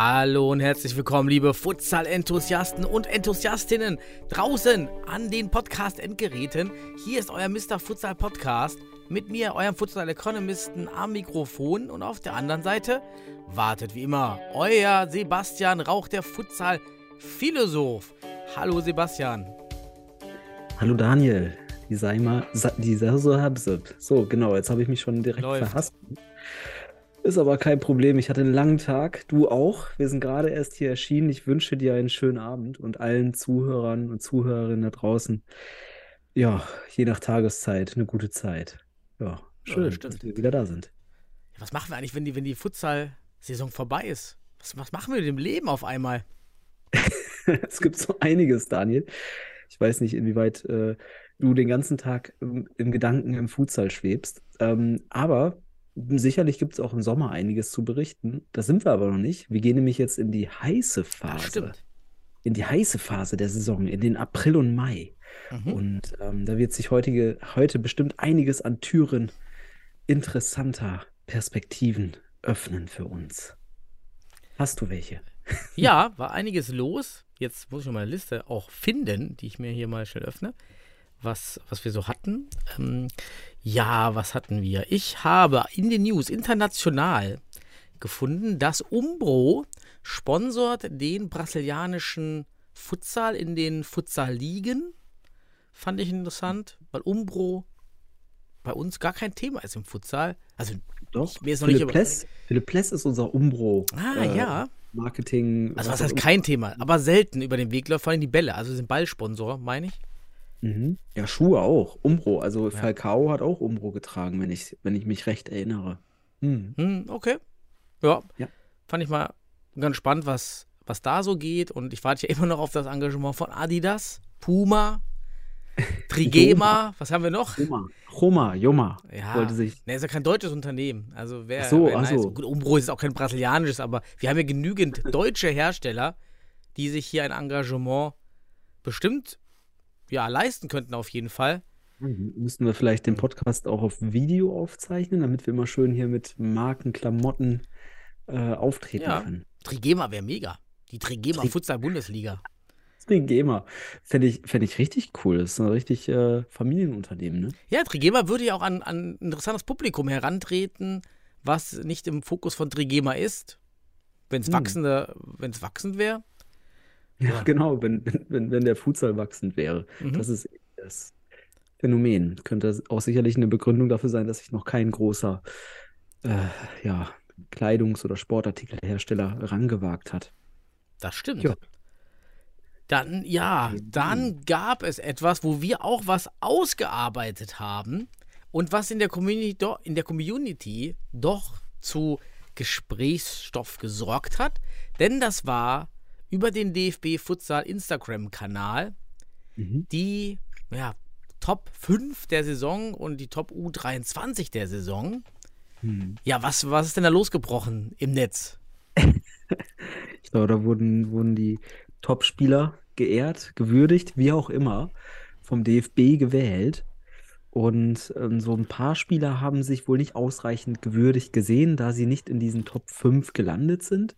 Hallo und herzlich willkommen, liebe Futsal-Enthusiasten und Enthusiastinnen draußen an den Podcast-Endgeräten. Hier ist euer Mr. Futsal Podcast mit mir, eurem Futsal-Economisten am Mikrofon und auf der anderen Seite wartet wie immer euer Sebastian Rauch, der Futsal-Philosoph. Hallo Sebastian. Hallo Daniel, die sei mal, sa- die habset. So, genau, jetzt habe ich mich schon direkt Läuft. verhasst. Ist aber kein Problem. Ich hatte einen langen Tag, du auch. Wir sind gerade erst hier erschienen. Ich wünsche dir einen schönen Abend und allen Zuhörern und Zuhörerinnen da draußen, ja, je nach Tageszeit, eine gute Zeit. Ja, schön, stimmt. dass wir wieder da sind. Was machen wir eigentlich, wenn die, wenn die Futsal-Saison vorbei ist? Was, was machen wir mit dem Leben auf einmal? Es gibt so einiges, Daniel. Ich weiß nicht, inwieweit äh, du den ganzen Tag im, im Gedanken im Futsal schwebst. Ähm, aber sicherlich gibt es auch im Sommer einiges zu berichten. Da sind wir aber noch nicht. Wir gehen nämlich jetzt in die heiße Phase. In die heiße Phase der Saison, in den April und Mai. Mhm. Und ähm, da wird sich heutige, heute bestimmt einiges an Türen interessanter Perspektiven öffnen für uns. Hast du welche? Ja, war einiges los. Jetzt muss ich noch mal eine Liste auch finden, die ich mir hier mal schnell öffne, was, was wir so hatten. Ähm, ja, was hatten wir? Ich habe in den News international gefunden, dass Umbro sponsort den brasilianischen Futsal in den Futsal-Ligen. Fand ich interessant, weil Umbro bei uns gar kein Thema ist im Futsal. Also, Doch, mir ist noch nicht Philipp über- Pless, Philipp Pless ist unser Umbro. ah, äh, ja. Marketing. Also, was heißt kein Thema, aber selten über den Weg läuft, vor allem die Bälle. Also, sind Ballsponsor, meine ich. Mhm. Ja, Schuhe auch. Umbro. Also Falcao hat auch Umbro getragen, wenn ich, wenn ich mich recht erinnere. Hm. Hm, okay. Ja. Ja. Fand ich mal ganz spannend, was, was da so geht. Und ich warte ja immer noch auf das Engagement von Adidas, Puma, Trigema. was haben wir noch? Roma. Roma, Joma. Ja. Wollte sich. Ne, ist ja kein deutsches Unternehmen. Also wer, Ach so, wer nice. so. Gut, Umbro ist auch kein brasilianisches, aber wir haben ja genügend deutsche Hersteller, die sich hier ein Engagement bestimmt ja, leisten könnten auf jeden Fall. Hm, Müssten wir vielleicht den Podcast auch auf Video aufzeichnen, damit wir immer schön hier mit Marken, Klamotten äh, auftreten Ja. können. Trigema wäre mega. Die Trigema Tri- Futsal Bundesliga. Trigema. Fände ich, fänd ich richtig cool. Das ist ein richtig äh, Familienunternehmen, ne? Ja, Trigema würde ja auch an, an ein interessantes Publikum herantreten, was nicht im Fokus von Trigema ist. Wenn es Hm. wachsende, wenn es wachsend wäre. Ja, genau, wenn, wenn, wenn, der Futsal wachsend wäre. Mhm. Das ist das Phänomen. Könnte auch sicherlich eine Begründung dafür sein, dass sich noch kein großer äh, ja, Kleidungs- oder Sportartikelhersteller rangewagt hat. Das stimmt. Ja. Dann, ja, Mhm. dann gab es etwas, wo wir auch was ausgearbeitet haben und was in der Community, do, in der Community doch zu Gesprächsstoff gesorgt hat. Denn das war über den DFB Futsal Instagram-Kanal Mhm. die ja, Top 5 der Saison und die Top U23 der Saison. Hm. Ja, was, was ist denn da losgebrochen im Netz? Ich glaube, da wurden, wurden die Top-Spieler geehrt, gewürdigt, wie auch immer, vom DFB gewählt. Und ähm, so ein paar Spieler haben sich wohl nicht ausreichend gewürdigt gesehen, da sie nicht in diesen Top 5 gelandet sind.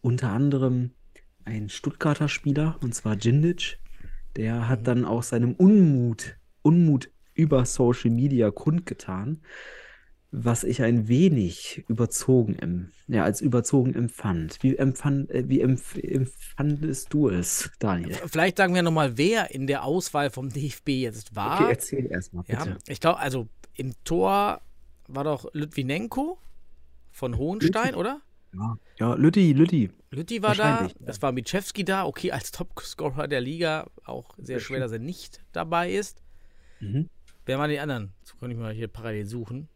Unter anderem ein Stuttgarter Spieler, und zwar Djindjic. Der hat dann auch seinem Unmut, Unmut über Social Media kundgetan, was ich ein wenig überzogen, ja, als überzogen empfand. Wie, empfand, äh, wie empf empfandest du es, Daniel? Vielleicht sagen wir nochmal, wer in der Auswahl vom DFB jetzt war. Okay, erzähl erstmal, ja, ich glaube, also im Tor war doch Litvinenko von Hohenstein, oder? Ja, ja Lütti, Lütti. Lütti war da, es war Mitschewski da, okay, als Topscorer der Liga, auch sehr schwer, dass er nicht dabei ist. Mhm. Wer waren die anderen? Das könnte ich mal hier parallel suchen.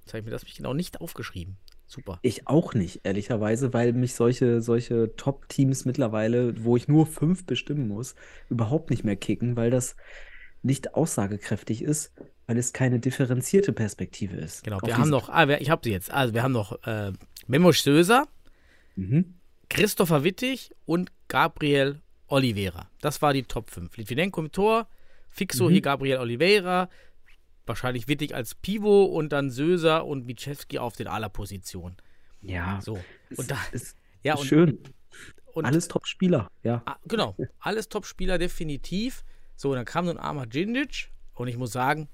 Jetzt habe ich mir das mich genau nicht aufgeschrieben. Super. Ich auch nicht, ehrlicherweise, weil mich solche, solche Top-Teams mittlerweile, wo ich nur fünf bestimmen muss, überhaupt nicht mehr kicken, weil das nicht aussagekräftig ist, weil es keine differenzierte Perspektive ist. Genau, wir haben noch, ah, ich habe sie jetzt. Also wir haben noch äh, Memos Söser, Mhm. Christopher Wittig und Gabriel Oliveira. Das war die Top 5. Litvinenko im Tor, Fixo Mhm. hier Gabriel Oliveira, wahrscheinlich Wittig als Pivot und dann Söser und Michewski auf den Aller-Position. Ja, So. ist, Und da, ist ja, und, schön. und Alles Top-Spieler, ja. Ah, genau, alles Top-Spieler, definitiv. So, dann kam so ein armer Djindjic und ich muss sagen,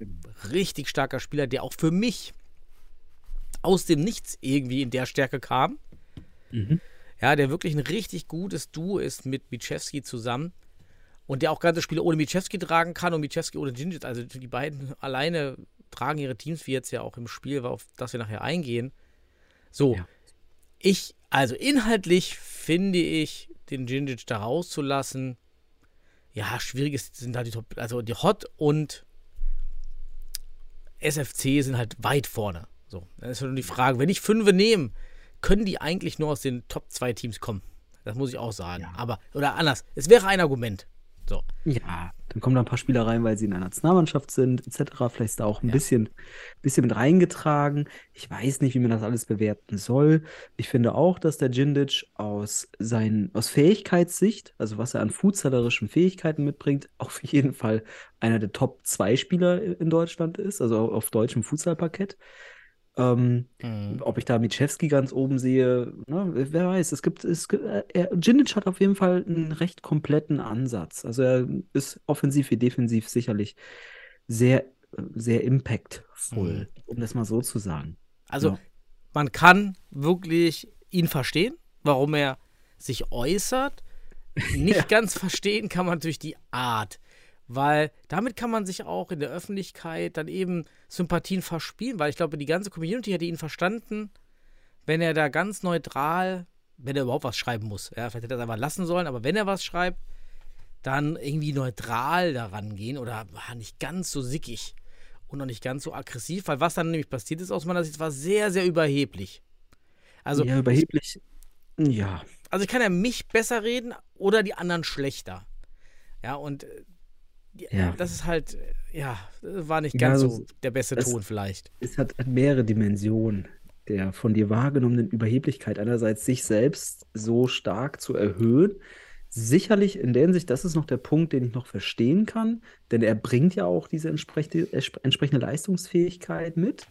richtig starker Spieler, der auch für mich aus dem Nichts irgendwie in der Stärke kam. Mhm. Ja, der wirklich ein richtig gutes Duo ist mit Michewski zusammen und der auch ganze Spiele ohne Michewski tragen kann und Michewski ohne Djindjic. Also die beiden alleine tragen ihre Teams, wie jetzt ja auch im Spiel, auf das wir nachher eingehen. So, Ja. ich, also inhaltlich finde ich, den Djindjic da rauszulassen, ja, schwierig ist, sind da die Top, also die Hot und SFC sind halt weit vorne. So, dann ist nur die Frage, wenn ich fünfe nehme, können die eigentlich nur aus den Top 2 Teams kommen? Das muss ich auch sagen. Ja. Aber, oder anders, es wäre ein Argument. So. Ja, dann kommen da ein paar Spieler rein, weil sie in der Nationalmannschaft sind, etc. Vielleicht ist da auch ein bisschen, bisschen mit reingetragen. Ich weiß nicht, wie man das alles bewerten soll. Ich finde auch, dass der Djindjic aus, seinen, aus Fähigkeitssicht, also was er an futsalerischen Fähigkeiten mitbringt, auf jeden Fall einer der Top-2-Spieler in Deutschland ist, also auf deutschem Futsalparkett. Ähm, Mhm. ob ich da Mitschewski ganz oben sehe, ne, wer weiß. Es gibt, es, gibt- äh, er, Djindjic hat auf jeden Fall einen recht kompletten Ansatz. Also er ist offensiv wie defensiv sicherlich sehr, sehr impactful, um das mal so zu sagen. Also, Ja. man kann wirklich ihn verstehen, warum er sich äußert. Nicht ganz verstehen kann man natürlich die Art, weil damit kann man sich auch in der Öffentlichkeit dann eben Sympathien verspielen, weil ich glaube, die ganze Community hätte ihn verstanden, wenn er da ganz neutral, wenn er überhaupt was schreiben muss. Ja, vielleicht hätte er es einfach lassen sollen, aber wenn er was schreibt, dann irgendwie neutral daran gehen oder ah, nicht ganz so sickig und noch nicht ganz so aggressiv, weil was dann nämlich passiert ist aus meiner Sicht, war sehr, sehr überheblich. Also, ja, überheblich. Ja, also ich kann ja mich besser reden oder die anderen schlechter. Ja, und äh, Ja. das ist halt, äh, ja, war nicht ganz das- so der beste Ton vielleicht. es hat, hat mehrere Dimensionen der von dir wahrgenommenen Überheblichkeit. Einerseits sich selbst so stark zu erhöhen. Sicherlich in der Hinsicht, das ist noch der Punkt, den ich noch verstehen kann, denn er bringt ja auch diese entsprechende, entsprechende Leistungsfähigkeit mit.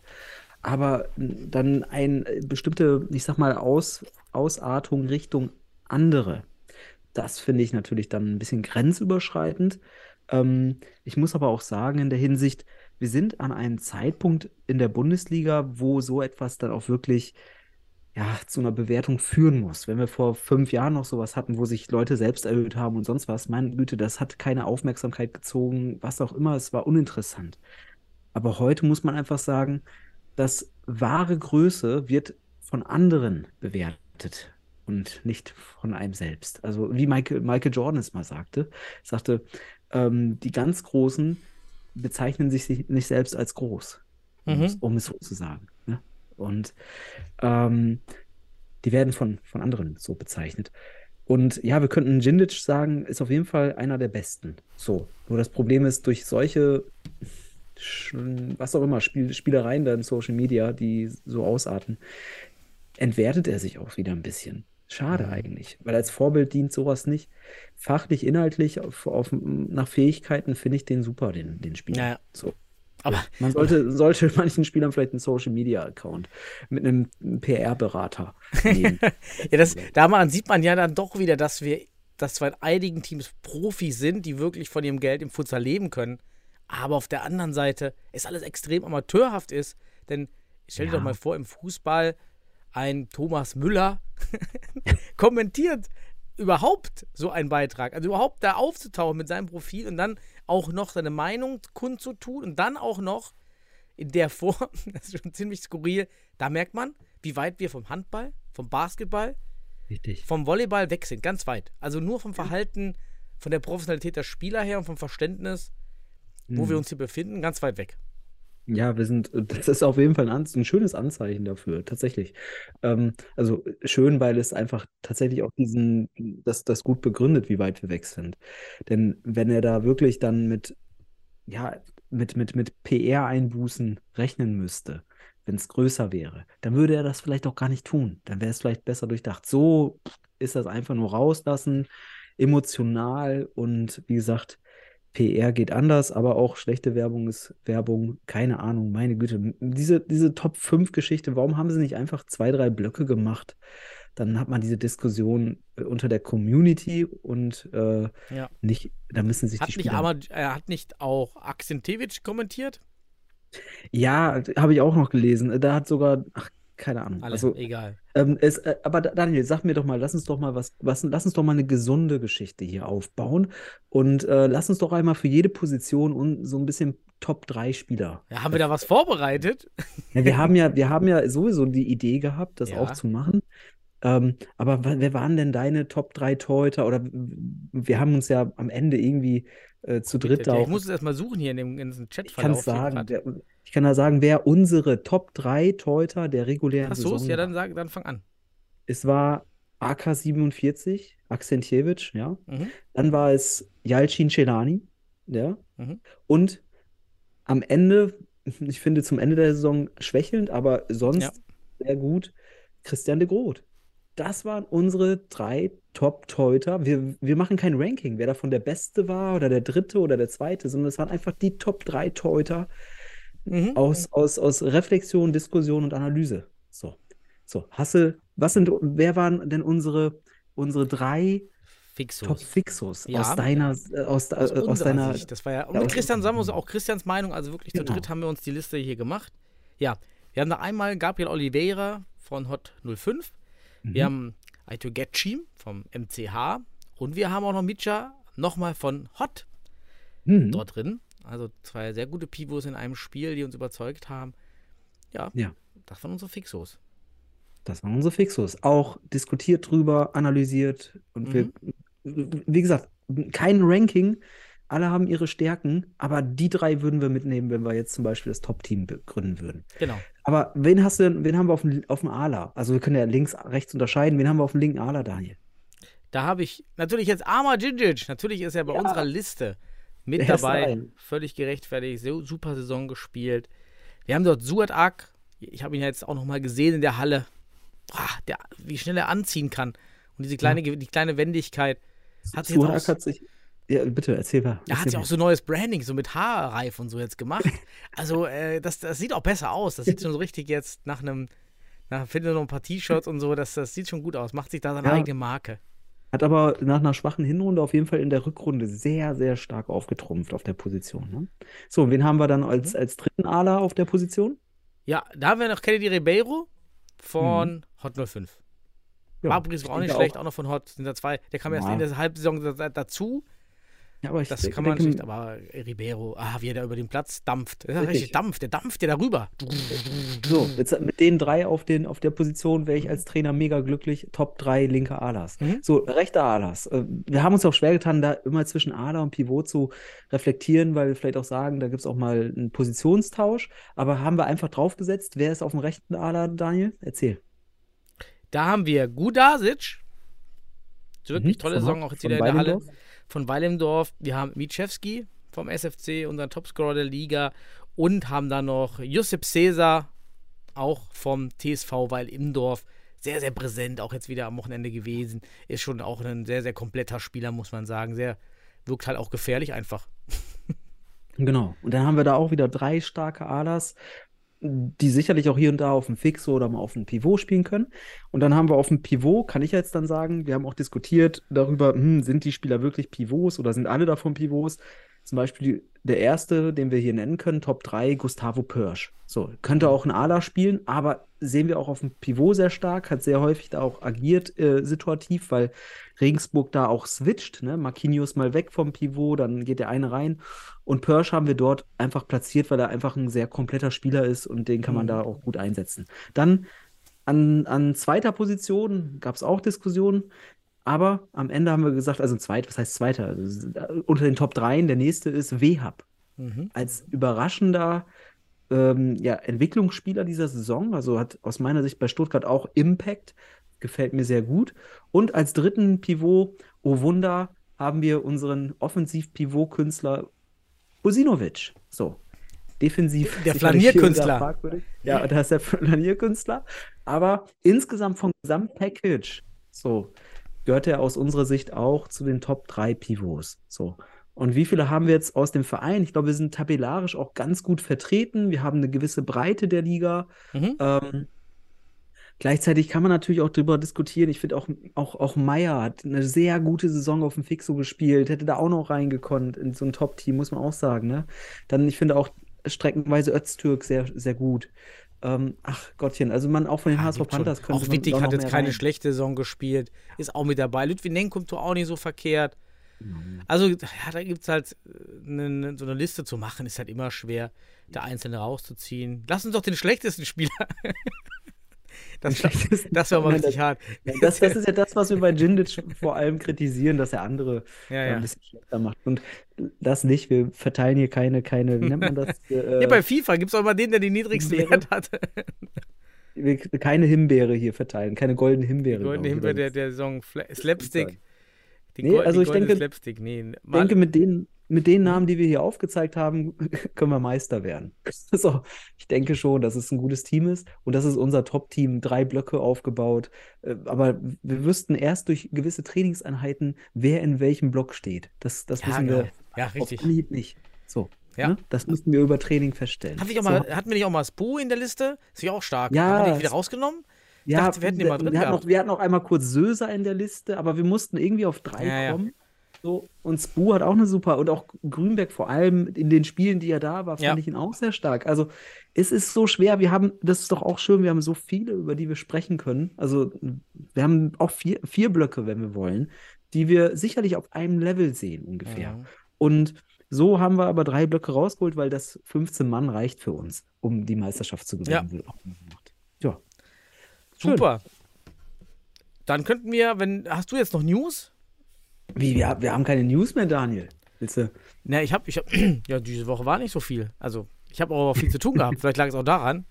Aber dann eine bestimmte, ich sag mal, Aus, Ausartung Richtung andere. Das finde ich natürlich dann ein bisschen grenzüberschreitend. Ähm, ich muss aber auch sagen, in der Hinsicht, wir sind an einem Zeitpunkt in der Bundesliga, wo so etwas dann auch wirklich ja, zu einer Bewertung führen muss. Wenn wir vor fünf Jahren noch sowas hatten, wo sich Leute selbst erhöht haben und sonst was, meine Güte, das hat keine Aufmerksamkeit gezogen, was auch immer, es war uninteressant. Aber heute muss man einfach sagen, dass wahre Größe wird von anderen bewertet und nicht von einem selbst. Also wie Michael, Michael Jordan es mal sagte, sagte, ähm, die ganz Großen bezeichnen sich nicht selbst als groß, um, Mhm. es, um es so zu sagen. Ne? Und ähm, die werden von, von anderen so bezeichnet. Und ja, wir könnten Djindjic sagen, ist auf jeden Fall einer der Besten. So. Nur das Problem ist, durch solche, was auch immer, Spiel, Spielereien da in Social Media, die so ausarten, entwertet er sich auch wieder ein bisschen. Schade eigentlich, weil als Vorbild dient sowas nicht. Fachlich, inhaltlich, auf, auf, nach Fähigkeiten finde ich den super, den, den Spieler. Ja, ja. So. Aber Man sollte, sollte manchen Spielern vielleicht einen Social Media Account mit einem PR-Berater nehmen. ja, das, daran sieht man ja dann doch wieder, dass wir, dass zwar in einigen Teams Profis sind, die wirklich von ihrem Geld im Futsal leben können, aber auf der anderen Seite es alles extrem amateurhaft ist. Denn stell dir Ja. doch mal vor, im Fußball ein Thomas Müller kommentiert überhaupt so einen Beitrag. Also überhaupt da aufzutauchen mit seinem Profil und dann auch noch seine Meinung kundzutun und dann auch noch in der Form, das ist schon ziemlich skurril, da merkt man, wie weit wir vom Handball, vom Basketball, Richtig. vom Volleyball weg sind, ganz weit. Also nur vom Verhalten, von der Professionalität der Spieler her und vom Verständnis, wo Hm. wir uns hier befinden, ganz weit weg. Ja, wir sind, das ist auf jeden Fall ein, ein schönes Anzeichen dafür, tatsächlich. Ähm, also schön, weil es einfach tatsächlich auch diesen, das, das gut begründet, wie weit wir weg sind. Denn wenn er da wirklich dann mit ja, mit, mit, mit PR-Einbußen rechnen müsste, wenn es größer wäre, dann würde er das vielleicht auch gar nicht tun. Dann wäre es vielleicht besser durchdacht. So ist das einfach nur rauslassen, emotional und wie gesagt, PR geht anders, aber auch schlechte Werbung ist Werbung, keine Ahnung, meine Güte. Diese, diese Top 5 Geschichte, warum haben sie nicht einfach zwei, drei Blöcke gemacht? Dann hat man diese Diskussion äh, unter der Community und äh, Ja. nicht, da müssen sich Hat die nicht, Spieler. aber, äh, hat nicht auch Akzentewitsch kommentiert? Ja, habe ich auch noch gelesen. Da hat sogar, ach, keine Ahnung. Alle, Also, egal. ähm, es, äh, aber Da- Daniel, sag mir doch mal, lass uns doch mal was, was, lass uns doch mal eine gesunde Geschichte hier aufbauen und äh, lass uns doch einmal für jede Position und so ein bisschen Top 3 Spieler. Ja, haben wir da was vorbereitet? Ja, wir haben ja, wir haben ja sowieso die Idee gehabt, das Ja. auch zu machen. Ähm, aber wer waren denn deine Top 3 Torhüter? Oder wir haben uns ja am Ende irgendwie äh, zu dritt da ich auch. muss es erstmal suchen hier in dem ganzen Ich kann es sagen. grad. Ich kann da sagen, wer unsere Top 3 Torhüter der regulären Ach so, Saison ja, dann, sag, dann fang an. Es war AK47, Akzentjewitsch, ja. Mhm. Dann war es Yalcin Celani, ja. Mhm. Und am Ende, ich finde zum Ende der Saison schwächelnd, aber sonst Ja. sehr gut, Christian de Groot. Das waren unsere drei Top-Torhüter. Wir, wir machen kein Ranking, wer davon der Beste war oder der Dritte oder der Zweite, sondern es waren einfach die Top 3 Torhüter Mhm. aus, aus, aus Reflexion, Diskussion und Analyse. So. So, Hasse, was sind, wer waren denn unsere, unsere drei Fixus. Top-Fixos Ja. aus deiner, äh, aus, Aus äh, aus unserer deiner, Sicht. Das war ja, und mit aus Christian Sicht. auch Christians Meinung, also wirklich zu Genau. dritt haben wir uns die Liste hier gemacht. Ja, wir haben da einmal Gabriel Oliveira von Hot 05, wir Mhm. haben Aito Getchim vom MCH und wir haben auch noch Mitcha nochmal von Hot Hm. dort drin. Also zwei sehr gute Pivots in einem Spiel, die uns überzeugt haben. Ja, Ja. das waren unsere Fixos. Das waren unsere Fixos. Auch diskutiert drüber, analysiert und wir, wie gesagt, kein Ranking. Alle haben ihre Stärken, aber die drei würden wir mitnehmen, wenn wir jetzt zum Beispiel das Top-Team begründen würden. Genau. Aber wen hast du denn, wen haben wir auf dem, auf dem Ala? Also wir können ja links, rechts unterscheiden. Wen haben wir auf dem linken Ala, Daniel? Da habe ich natürlich jetzt Arma Djindjic. Natürlich ist er bei Ja. unserer Liste mit Der dabei. Völlig gerechtfertigt. Super Saison gespielt. Wir haben dort Suat Ak. Ich habe ihn ja jetzt auch nochmal gesehen in der Halle. Ah, der, wie schnell er anziehen kann. Und diese kleine, die kleine Wendigkeit. Hat sich jetzt Surak auch, hat sich. Ja, bitte, erzähl mal. er hat sich auch so neues Branding, so mit Haarreif und so jetzt gemacht. Also, äh, das, das sieht auch besser aus. Das sieht schon so richtig jetzt nach einem, nach, finde noch ein paar T-Shirts und so. Das, das sieht schon gut aus. Macht sich da seine Ja. eigene Marke. Hat aber nach einer schwachen Hinrunde auf jeden Fall in der Rückrunde sehr, sehr stark aufgetrumpft auf der Position. Ne? So, und wen haben wir dann als, Mhm. als dritten Ala auf der Position? Ja, da haben wir noch Kennedy Ribeiro von Hot 05. Ja, war auch ich nicht schlecht, auch noch von Hot. Sind da zwei. Der kam erst Ja. in der Halbsaison da- da- dazu. Ja, aber ich Das denke, kann man denke, nicht, aber Ribeiro, ah, wie er da über den Platz dampft. Ja Richtig. richtig dampft, der dampft ja darüber. So, jetzt mit den drei auf, den, auf der Position wäre ich als Trainer mega glücklich. Top 3 linke Alas. Mhm. So, rechter Alas. Äh, Wir haben uns auch schwer getan, da immer zwischen Ala und Pivot zu reflektieren, weil wir vielleicht auch sagen, da gibt es auch mal einen Positionstausch. Aber haben wir einfach draufgesetzt. Wer ist auf dem rechten Ala, Daniel? Erzähl. Da haben wir Gudasic. Wirklich Mhm, tolle Saison auch jetzt wieder in der Halle. Weilendorf. Von Weilemdorf. Wir haben Michewski vom SFC, unseren Topscorer der Liga. Und haben da noch Josip Cesar, auch vom TSV Weil im Dorf. Sehr, sehr präsent, auch jetzt wieder am Wochenende gewesen. Ist schon auch ein sehr, sehr kompletter Spieler, muss man sagen. Sehr, wirkt halt auch gefährlich einfach. Genau. Und dann haben wir da auch wieder drei starke Alas, die sicherlich auch hier und da auf dem Fixo oder mal auf dem Pivot spielen können. Und dann haben wir auf dem Pivot, kann ich jetzt dann sagen, wir haben auch diskutiert darüber, hm, sind die Spieler wirklich Pivots oder sind alle davon Pivots? Zum Beispiel der erste, den wir hier nennen können, Top 3, Gustavo Pörsch. So, könnte auch ein Ala spielen, aber sehen wir auch auf dem Pivot sehr stark, hat sehr häufig da auch agiert äh, situativ, weil Regensburg da auch switcht, ne? Marquinhos mal weg vom Pivot, dann geht der eine rein. Und Pörsch haben wir dort einfach platziert, weil er einfach ein sehr kompletter Spieler ist und den kann man Mhm. da auch gut einsetzen. Dann an, an zweiter Position gab es auch Diskussionen, aber am Ende haben wir gesagt, also zweit, was heißt zweiter? Also, unter den Top 3, der nächste ist Wehab. Mhm. Als überraschender ähm, ja, Entwicklungsspieler dieser Saison, also hat aus meiner Sicht bei Stuttgart auch Impact, gefällt mir sehr gut. Und als dritten Pivot, oh Wunder, haben wir unseren Offensiv-Pivot-Künstler Kosinovic. So. Defensiv. Der Flanierkünstler. Ja, da ist der Flanierkünstler. Aber insgesamt vom Gesamtpackage, so, gehört er aus unserer Sicht auch zu den Top 3 Pivots. So. Und wie viele haben wir jetzt aus dem Verein? Ich glaube, wir sind tabellarisch auch ganz gut vertreten. Wir haben eine gewisse Breite der Liga. Mhm. Ähm, gleichzeitig kann man natürlich auch darüber diskutieren. Ich finde auch, auch, auch Meier hat eine sehr gute Saison auf dem Fixo gespielt, hätte da auch noch reingekonnt in so ein Top-Team, muss man auch sagen. Ne? Dann, ich finde auch streckenweise Öztürk sehr, sehr gut. Ähm, ach Gottchen, also man auch von den Ja, HSV. Panthers könnte Auch Wittig hat jetzt keine rein. schlechte Saison gespielt, ist auch mit dabei. Litvinenko kommt auch nicht so verkehrt. Mhm. Also, ja, da gibt es halt äh, ne, ne, so eine Liste zu machen, ist halt immer schwer, da Einzelne rauszuziehen. Lass uns doch den schlechtesten Spieler. Das schlechtesten- das wäre mal richtig hart. Das, das ist ja das, was wir bei Jindic vor allem kritisieren, dass er andere Ja, ja. ein bisschen schlechter macht. Und das nicht. Wir verteilen hier keine, keine, wie nennt man das? Äh, Ja, bei FIFA gibt es auch mal den, der den niedrigsten Himbeere. Wert hat. wir, keine Himbeere hier verteilen, keine goldene Himbeere. Goldene glaub ich, Himbeer oder der, der Song Slapstick. Die, Nee, Gold, also die ich goldene denke- Slapstick. Nee, denke, mit den, mit den Namen, die wir hier aufgezeigt haben, können wir Meister werden. So, ich denke schon, dass es ein gutes Team ist und das ist unser Top-Team, drei Blöcke aufgebaut. Äh, Aber wir wüssten erst durch gewisse Trainingseinheiten, wer in welchem Block steht. Das, das Ja, wissen genau. wir Ja, auf richtig. Anhieb nicht. So, Ja. ne? Das müssten wir über Training feststellen. Hat nicht auch So, mal, hatten wir nicht auch mal Spu in der Liste? Ist ja auch stark. Ja, Haben wir den wieder rausgenommen? Ich Ja, dachte, wir hätten den mal drin wir hatten, noch, wir hatten auch einmal kurz Söser in der Liste, aber wir mussten irgendwie auf drei Ja, ja. So, und Spu hat auch eine super, und auch Grünberg vor allem in den Spielen, die er da war, fand Ja. ich ihn auch sehr stark. Also es ist so schwer, wir haben, das ist doch auch schön, wir haben so viele, über die wir sprechen können. Also wir haben auch vier, vier Blöcke, wenn wir wollen, die wir sicherlich auf einem Level sehen ungefähr. Mhm. Und so haben wir aber drei Blöcke rausgeholt, weil das 15 Mann reicht für uns, um die Meisterschaft zu gewinnen. Ja. Schön. Super. Dann könnten wir, wenn. Hast du jetzt noch News? Wie, wir, wir haben keine News mehr, Daniel. Willst du? Na, ich habe, ich hab, ja, diese Woche war nicht so viel. Also, ich habe auch viel zu tun gehabt. Vielleicht lag es auch daran.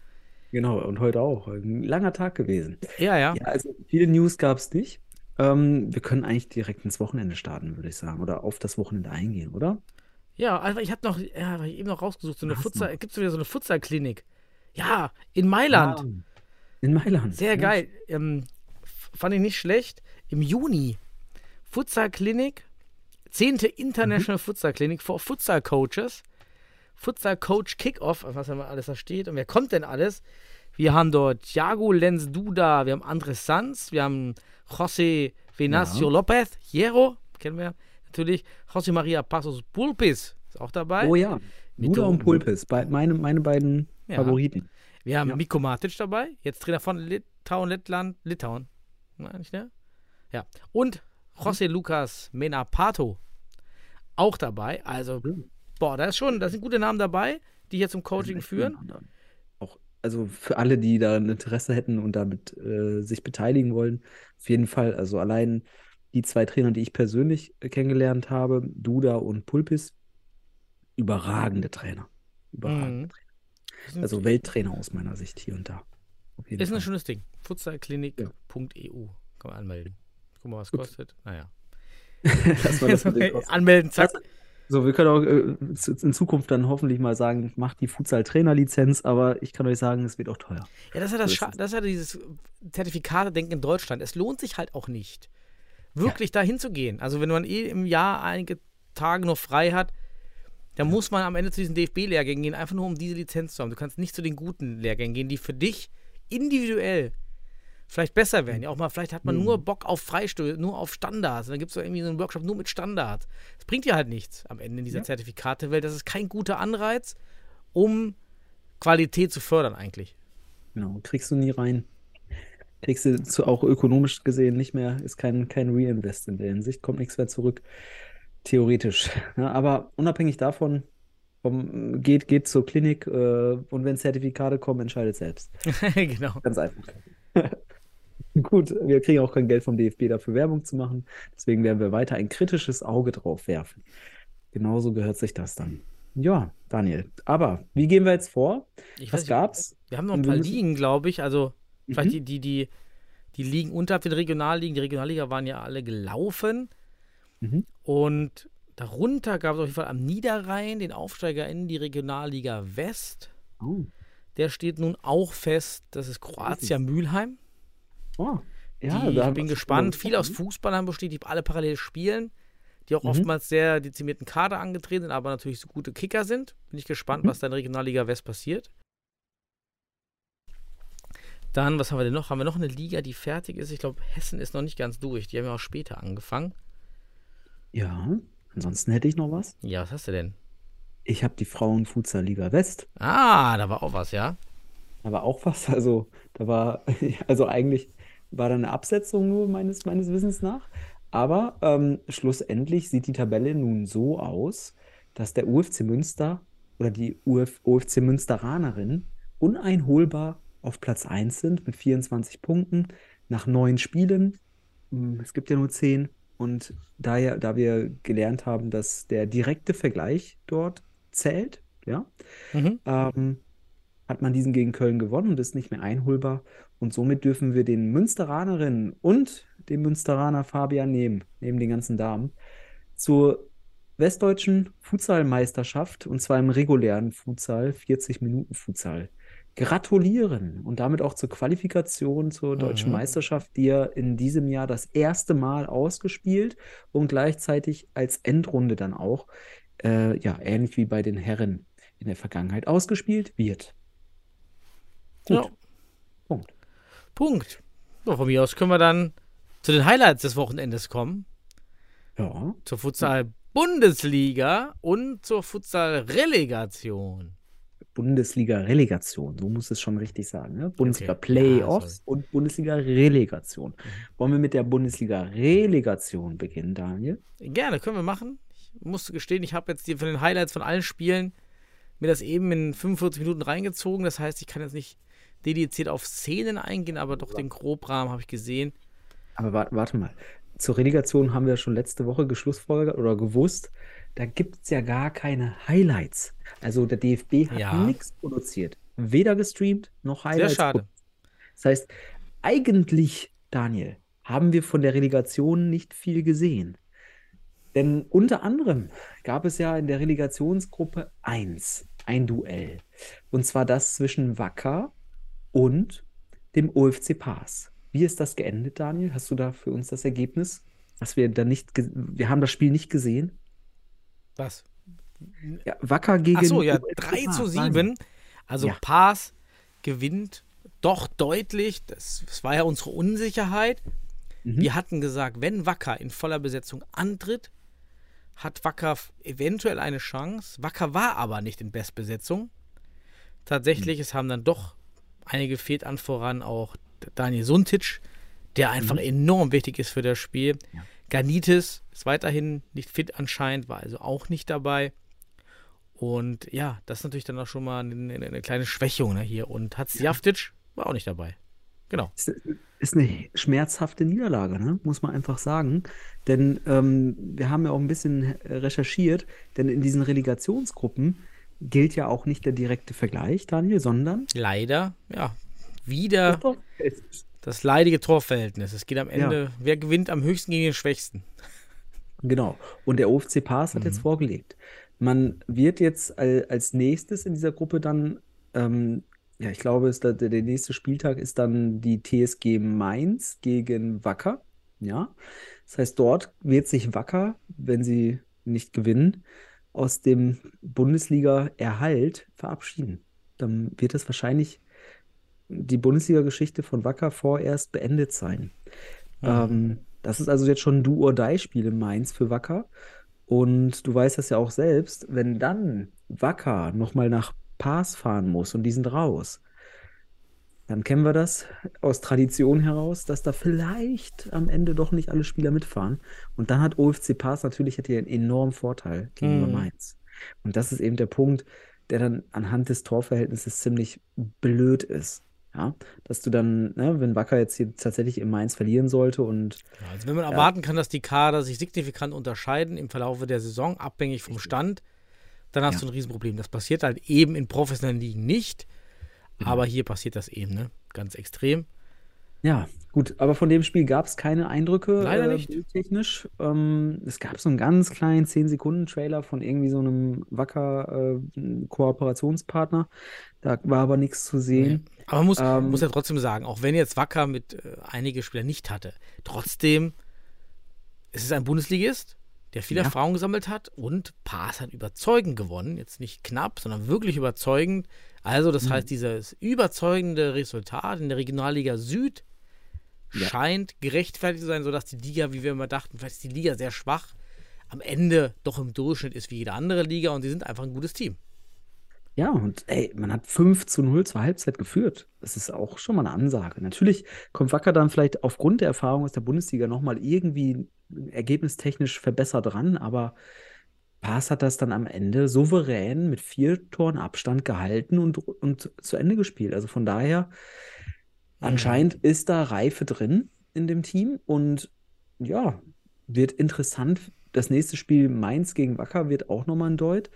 Genau, und heute auch. Ein langer Tag gewesen. Ja, ja. Ja, also viele News gab es nicht. Ähm, wir können eigentlich direkt ins Wochenende starten, würde ich sagen. Oder auf das Wochenende eingehen, oder? Ja, aber ich habe noch, ja, hab ich eben noch rausgesucht, so eine Futsal, gibt es wieder so eine Futsal-Klinik. Ja, in Mailand. Ah, in Mailand. Sehr ja. geil. Ähm, fand ich nicht schlecht. Im Juni. Futsal-Klinik. 10. International Futsal Clinic for Futsal Coaches. Futsal Coach Kickoff, was immer alles da steht. Und wer kommt denn alles? Wir haben dort Thiago Lenz Duda, wir haben Andres Sanz, wir haben José Venacio Ja. Lopez, Hierro, kennen wir natürlich. José Maria Passos Pulpis ist auch dabei. Oh ja. Duda und Pulpis, bei, meine, meine beiden Ja. Favoriten. Wir haben Ja. Miko Matic dabei, jetzt Trainer von Litauen, Lettland, Litauen. Nein, nicht der? Ja. Und José Lucas Menapato auch dabei. Also, boah, da ist schon, da sind gute Namen dabei, die hier zum Coaching führen. Auch, also für alle, die da ein Interesse hätten und damit äh, sich beteiligen wollen, auf jeden Fall. Also allein die zwei Trainer, die ich persönlich äh, kennengelernt habe, Duda und Pulpis, überragende Trainer. Überragende Mhm. Trainer. Also Welttrainer aus meiner Sicht hier und da. Ist ein Fall. schönes Ding. Futsalklinik.eu. Kann man anmelden. Guck mal, was Gut. kostet. Naja. Lass mal das. Anmelden, zack. So, wir können auch äh, in Zukunft dann hoffentlich mal sagen, macht die Futsal-Trainer-Lizenz, aber ich kann euch sagen, es wird auch teuer. Ja, das ist ja das, Scha- das ist ja dieses Zertifikate-Denken in Deutschland. Es lohnt sich halt auch nicht, wirklich dahin zu gehen. Also wenn man eh im Jahr einige Tage noch frei hat, dann muss man am Ende zu diesen DFB-Lehrgängen gehen, einfach nur um diese Lizenz zu haben. Du kannst nicht zu den guten Lehrgängen gehen, die für dich individuell vielleicht besser wären. Ja, auch mal, vielleicht hat man nur Bock auf Freistöße, nur auf Standards. Und dann gibt es so irgendwie so einen Workshop nur mit Standards. Das bringt dir halt nichts am Ende in dieser Zertifikate-Welt. Das ist kein guter Anreiz, um Qualität zu fördern eigentlich. Genau, kriegst du nie rein. Kriegst du zu, auch ökonomisch gesehen nicht mehr, ist kein, kein Reinvest in der Hinsicht, kommt nichts mehr zurück. Theoretisch. Ja, aber unabhängig davon, vom, geht, geht zur Klinik äh, und wenn Zertifikate kommen, entscheidet selbst. genau. Ganz einfach. Gut, wir kriegen auch kein Geld vom DFB dafür Werbung zu machen. Deswegen werden wir weiter ein kritisches Auge drauf werfen. Genauso gehört sich das dann. Ja, Daniel. Aber wie gehen wir jetzt vor? Ich Was weiß gab's? Wir haben noch ein paar Ligen, glaube ich. Also vielleicht Mhm. die, die, die, die Ligen unterhalb den Regionalligen. Die Regionalliga waren ja alle gelaufen. Mhm. Und darunter gab es auf jeden Fall am Niederrhein den Aufsteiger in die Regionalliga West. Oh. Der steht nun auch fest. Das ist Kroatia Mülheim. Oh. Ja, die, ich bin gespannt. Viel aus gesprochen. Fußballern besteht, die alle parallel spielen. Die auch Mhm. oftmals sehr dezimierten Kader angetreten sind, aber natürlich so gute Kicker sind. Bin ich gespannt, Mhm. was da in Regionalliga West passiert. Dann, was haben wir denn noch? Haben wir noch eine Liga, die fertig ist? Ich glaube, Hessen ist noch nicht ganz durch. Die haben ja auch später angefangen. Ja, ansonsten hätte ich noch was. Ja, was hast du denn? Ich habe die Frauen-Futsal-Liga West. Ah, da war auch was, ja? Da war auch was. Also, da war, also eigentlich war da eine Absetzung nur meines, meines Wissens nach. Aber ähm, schlussendlich sieht die Tabelle nun so aus, dass der UFC Münster oder die Uf, UFC Münsteranerin uneinholbar auf Platz 1 sind mit 24 Punkten nach neun Spielen. Hm, Es gibt ja nur zehn. Und da, ja, da wir gelernt haben, dass der direkte Vergleich dort zählt, ja, Mhm. ähm, hat man diesen gegen Köln gewonnen und ist nicht mehr einholbar. Und somit dürfen wir den Münsteranerinnen und den Münsteraner Fabian nehmen, neben den ganzen Damen, zur westdeutschen Futsalmeisterschaft und zwar im regulären Futsal, 40 Minuten Futsal. Gratulieren und damit auch zur Qualifikation zur deutschen Mhm. Meisterschaft, die ja in diesem Jahr das erste Mal ausgespielt und gleichzeitig als Endrunde dann auch, äh, ja, ähnlich wie bei den Herren in der Vergangenheit ausgespielt wird. Gut, Ja, Punkt. Punkt. So, von mir aus können wir dann zu den Highlights des Wochenendes kommen. Ja, Zur Futsal-Bundesliga und zur Futsal-Relegation. Bundesliga-Relegation, so muss es schon richtig sagen. Ne? Ja, Bundesliga-Playoffs sorry. und Bundesliga-Relegation. Wollen wir mit der Bundesliga-Relegation beginnen, Daniel? Gerne, können wir machen. Ich musste gestehen, ich habe jetzt die, von den Highlights von allen Spielen mir das eben in 45 Minuten reingezogen. Das heißt, ich kann jetzt nicht dediziert auf Szenen eingehen, aber doch den Grobrahmen habe ich gesehen. Aber warte, warte mal. Zur Relegation haben wir schon letzte Woche geschlussfolgert oder gewusst, da gibt es ja gar keine Highlights. Also der DFB hat Ja. nichts produziert. Weder gestreamt noch Sehr Highlights. schade. Das heißt, eigentlich, Daniel, haben wir von der Relegation nicht viel gesehen. Denn unter anderem gab es ja in der Relegationsgruppe 1 ein Duell. Und zwar das zwischen Wacker und dem OFC Pass. Wie ist das geendet, Daniel? Hast du da für uns das Ergebnis? Dass wir da nicht, wir haben das Spiel nicht gesehen. Was? Ja, Wacker gegen Ach so, ja, OFC 3 Pass, zu Daniel. 7. Also Ja. Paas gewinnt doch deutlich. Das, das war ja unsere Unsicherheit. Mhm. Wir hatten gesagt, wenn Wacker in voller Besetzung antritt, hat Wacker eventuell eine Chance. Wacker war aber nicht in Bestbesetzung. Tatsächlich, es haben dann doch einige gefehlt an voran, auch Daniel Suntic, der einfach enorm wichtig ist für das Spiel. Ja. Ganitis ist weiterhin nicht fit anscheinend, war also auch nicht dabei. Und ja, das ist natürlich dann auch schon mal eine, eine, eine kleine Schwächung ne, hier. Und Hatzjaftic war auch nicht dabei. Genau. Ist, ist eine schmerzhafte Niederlage, ne? muss man einfach sagen. Denn ähm, wir haben ja auch ein bisschen recherchiert, denn in diesen Relegationsgruppen gilt ja auch nicht der direkte Vergleich, Daniel, sondern Leider, ja, wieder das leidige Torverhältnis. Es geht am Ende, wer gewinnt am höchsten gegen den Schwächsten. Genau. Und der OFC Pass hat jetzt vorgelegt. Man wird jetzt al- als nächstes in dieser Gruppe dann, ähm, ja, ich glaube, ist da, der, der nächste Spieltag ist dann die TSG Mainz gegen Wacker. Ja. Das heißt, dort wird sich Wacker, wenn sie nicht gewinnen, aus dem Bundesliga-Erhalt verabschieden. Dann wird es wahrscheinlich die Bundesliga-Geschichte von Wacker vorerst beendet sein. Ähm, das ist also jetzt schon ein Do-or-Die-Spiel in Mainz für Wacker. Und du weißt das ja auch selbst, wenn dann Wacker nochmal nach Paas fahren muss und die sind raus, dann kennen wir das aus Tradition heraus, dass da vielleicht am Ende doch nicht alle Spieler mitfahren. Und dann hat OFC Paas natürlich hätte einen enormen Vorteil gegenüber Mhm. Mainz. Und das ist eben der Punkt, der dann anhand des Torverhältnisses ziemlich blöd ist. Ja, dass du dann, ne, wenn Wacker jetzt hier tatsächlich in Mainz verlieren sollte und Ja, Also wenn man erwarten kann, dass die Kader sich signifikant unterscheiden im Verlauf der Saison, abhängig vom Stand, dann hast Ja. du ein Riesenproblem. Das passiert halt eben in professionellen Ligen nicht. Genau. Aber hier passiert das eben, ne? Ganz extrem. Ja, gut, aber von dem Spiel gab es keine Eindrücke, Leider äh, nicht. bildtechnisch. Ähm, es gab so einen ganz kleinen 10-Sekunden-Trailer von irgendwie so einem Wacker-Kooperationspartner. Da war aber nichts zu sehen. Aber man muss, Ähm, muss ja trotzdem sagen, auch wenn jetzt Wacker mit äh, einige Spieler nicht hatte, trotzdem es ist ein Bundesligist, der viel Ja. Erfahrung gesammelt hat und Paas hat überzeugend gewonnen. Jetzt nicht knapp, sondern wirklich überzeugend. Also, Mhm. das heißt, dieses überzeugende Resultat in der Regionalliga Süd Ja. scheint gerechtfertigt zu sein, sodass die Liga, wie wir immer dachten, vielleicht ist die Liga sehr schwach, am Ende doch im Durchschnitt ist wie jede andere Liga und sie sind einfach ein gutes Team. Ja, und ey, man hat 5 zu 0 zur Halbzeit geführt. Das ist auch schon mal eine Ansage. Natürlich kommt Wacker dann vielleicht aufgrund der Erfahrung aus der Bundesliga nochmal irgendwie ergebnistechnisch verbessert ran, aber Paas hat das dann am Ende souverän mit vier Toren Abstand gehalten und, und zu Ende gespielt. Also von daher, anscheinend ist da Reife drin in dem Team und ja, wird interessant. Das nächste Spiel Mainz gegen Wacker wird auch nochmal ein Deut.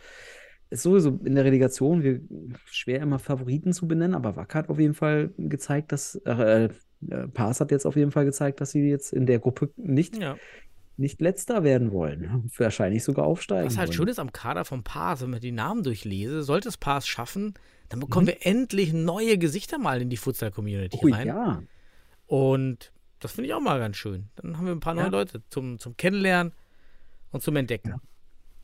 Ist sowieso in der Relegation wir, schwer immer Favoriten zu benennen, aber Wacker hat auf jeden Fall gezeigt, dass äh, äh, Paas hat jetzt auf jeden Fall gezeigt, dass sie jetzt in der Gruppe nicht, Ja. nicht letzter werden wollen. Wahrscheinlich sogar aufsteigen. Was halt wollen. schön ist am Kader vom Paas, wenn man die Namen durchlese, sollte es Paas schaffen, dann bekommen Mhm. wir endlich neue Gesichter mal in die Futsal-Community Oh rein. ja. Und das finde ich auch mal ganz schön. Dann haben wir ein paar neue Ja. Leute zum, zum Kennenlernen und zum Entdecken.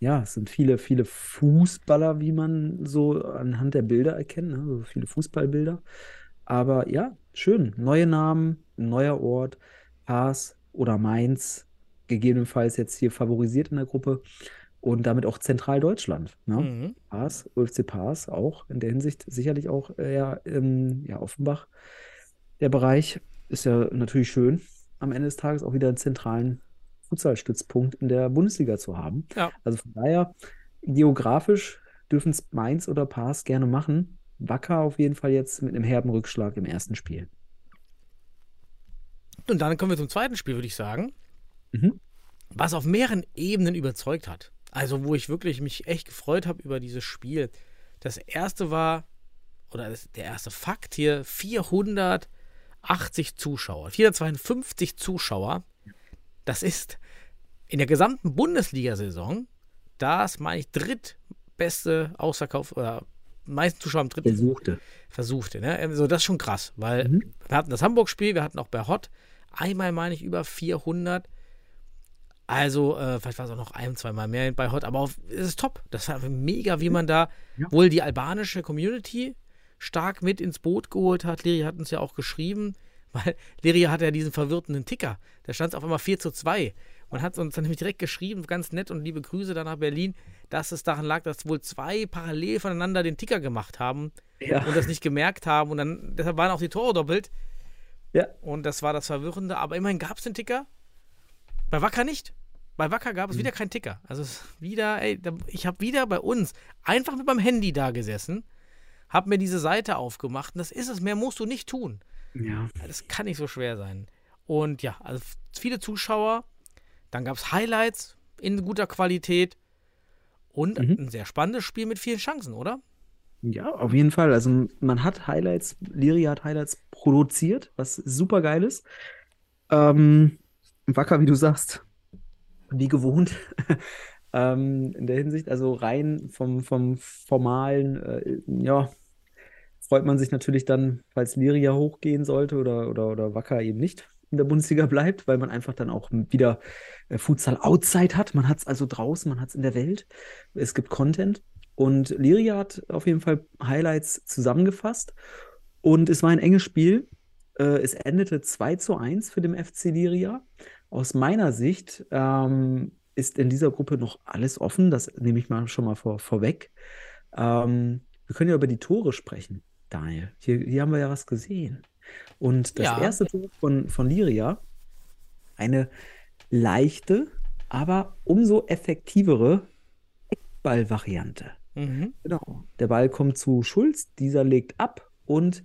Ja, es sind viele, viele Fußballer, wie man so anhand der Bilder erkennt, ne? So viele Fußballbilder. Aber ja, schön. Neue Namen, neuer Ort, Paas oder Mainz, gegebenenfalls jetzt hier favorisiert in der Gruppe und damit auch Zentraldeutschland. Ne? Mhm. Paas, UFC Paas auch in der Hinsicht sicherlich auch eher ähm, ja, Offenbach. Der Bereich ist ja natürlich schön, am Ende des Tages auch wieder einen zentralen Futsalstützpunkt in der Bundesliga zu haben. Ja. Also von daher, geografisch dürfen es Mainz oder Paas gerne machen. Wacker auf jeden Fall jetzt mit einem herben Rückschlag im ersten Spiel. Und dann kommen wir zum zweiten Spiel, würde ich sagen, Mhm. was auf mehreren Ebenen überzeugt hat. Also wo ich wirklich mich echt gefreut habe über dieses Spiel. Das erste war, oder das, der erste Fakt hier, 480 Zuschauer, 452 Zuschauer. Das ist in der gesamten Bundesliga-Saison das, meine ich, drittbeste Ausverkauf oder meisten Zuschauer am dritten Versuchte. versuchte. Ne? Also das ist schon krass, weil Mhm. wir hatten das Hamburg-Spiel, wir hatten auch bei Hot einmal, meine ich, über 400. Also, äh, vielleicht war es auch noch ein, zwei Mal mehr bei Hot, aber auf, es ist top. Das war mega, wie man da Ja. wohl die albanische Community stark mit ins Boot geholt hat. Liri hat uns ja auch geschrieben, weil Liri hatte ja diesen verwirrenden Ticker. Da stand es auf einmal 4 zu 2. Man hat uns dann nämlich direkt geschrieben, ganz nett und liebe Grüße dann nach Berlin, dass es daran lag, dass wohl zwei parallel voneinander den Ticker gemacht haben Ja. und das nicht gemerkt haben. Und dann, deshalb waren auch die Tore doppelt. Ja. Und das war das Verwirrende. Aber immerhin gab es den Ticker. Bei Wacker nicht. Bei Wacker gab es Mhm. wieder keinen Ticker. Also es ist wieder, ey, ich habe wieder bei uns einfach mit meinem Handy da gesessen, habe mir diese Seite aufgemacht und das ist es. Mehr musst du nicht tun. Ja. Das kann nicht so schwer sein. Und ja, also viele Zuschauer. Dann gab es Highlights in guter Qualität und Mhm. ein sehr spannendes Spiel mit vielen Chancen, oder? Ja, auf jeden Fall. Also man hat Highlights, Liri hat Highlights produziert, was super geil ist. Ähm, Wacker, wie du sagst, wie gewohnt. ähm, in der Hinsicht, also rein vom, vom formalen, äh, ja, freut man sich natürlich dann, falls Liri ja hochgehen sollte oder, oder, oder Wacker eben nicht in der Bundesliga bleibt, weil man einfach dann auch wieder äh, Futsal Outside hat. Man hat es also draußen, man hat es in der Welt. Es gibt Content. Und Liria hat auf jeden Fall Highlights zusammengefasst. Und es war ein enges Spiel. Äh, es endete 2 zu 1 für den FC Liria. Aus meiner Sicht ähm, ist in dieser Gruppe noch alles offen. Das nehme ich mal schon mal vor, vorweg. Ähm, wir können ja über die Tore sprechen, Daniel. Hier, hier haben wir ja was gesehen. Und das Ja. erste Tor von, von Liria, eine leichte, aber umso effektivere Eckballvariante. Mhm. Genau. Der Ball kommt zu Schulz, dieser legt ab und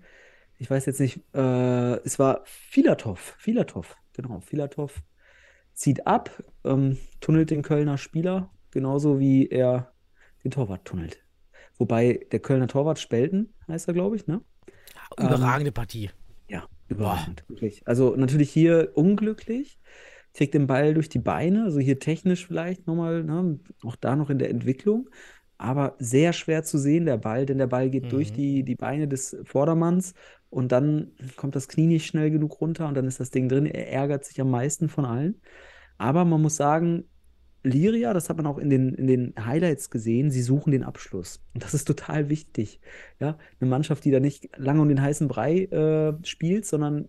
ich weiß jetzt nicht, äh, es war Filatov. Filatov, genau. Filatov zieht ab, ähm, tunnelt den Kölner Spieler, genauso wie er den Torwart tunnelt. Wobei der Kölner Torwart Spelten heißt er, glaube ich, ne? Überragende Partie. Wirklich. Also natürlich hier unglücklich, kriegt den Ball durch die Beine, also hier technisch vielleicht nochmal, ne, auch da noch in der Entwicklung, aber sehr schwer zu sehen, der Ball, denn der Ball geht durch Mhm. die, die Beine des Vordermanns und dann kommt das Knie nicht schnell genug runter und dann ist das Ding drin. Er ärgert sich am meisten von allen. Aber man muss sagen, Liria, das hat man auch in den, in den Highlights gesehen, sie suchen den Abschluss. Und das ist total wichtig. Ja, eine Mannschaft, die da nicht lange um den heißen Brei äh, spielt, sondern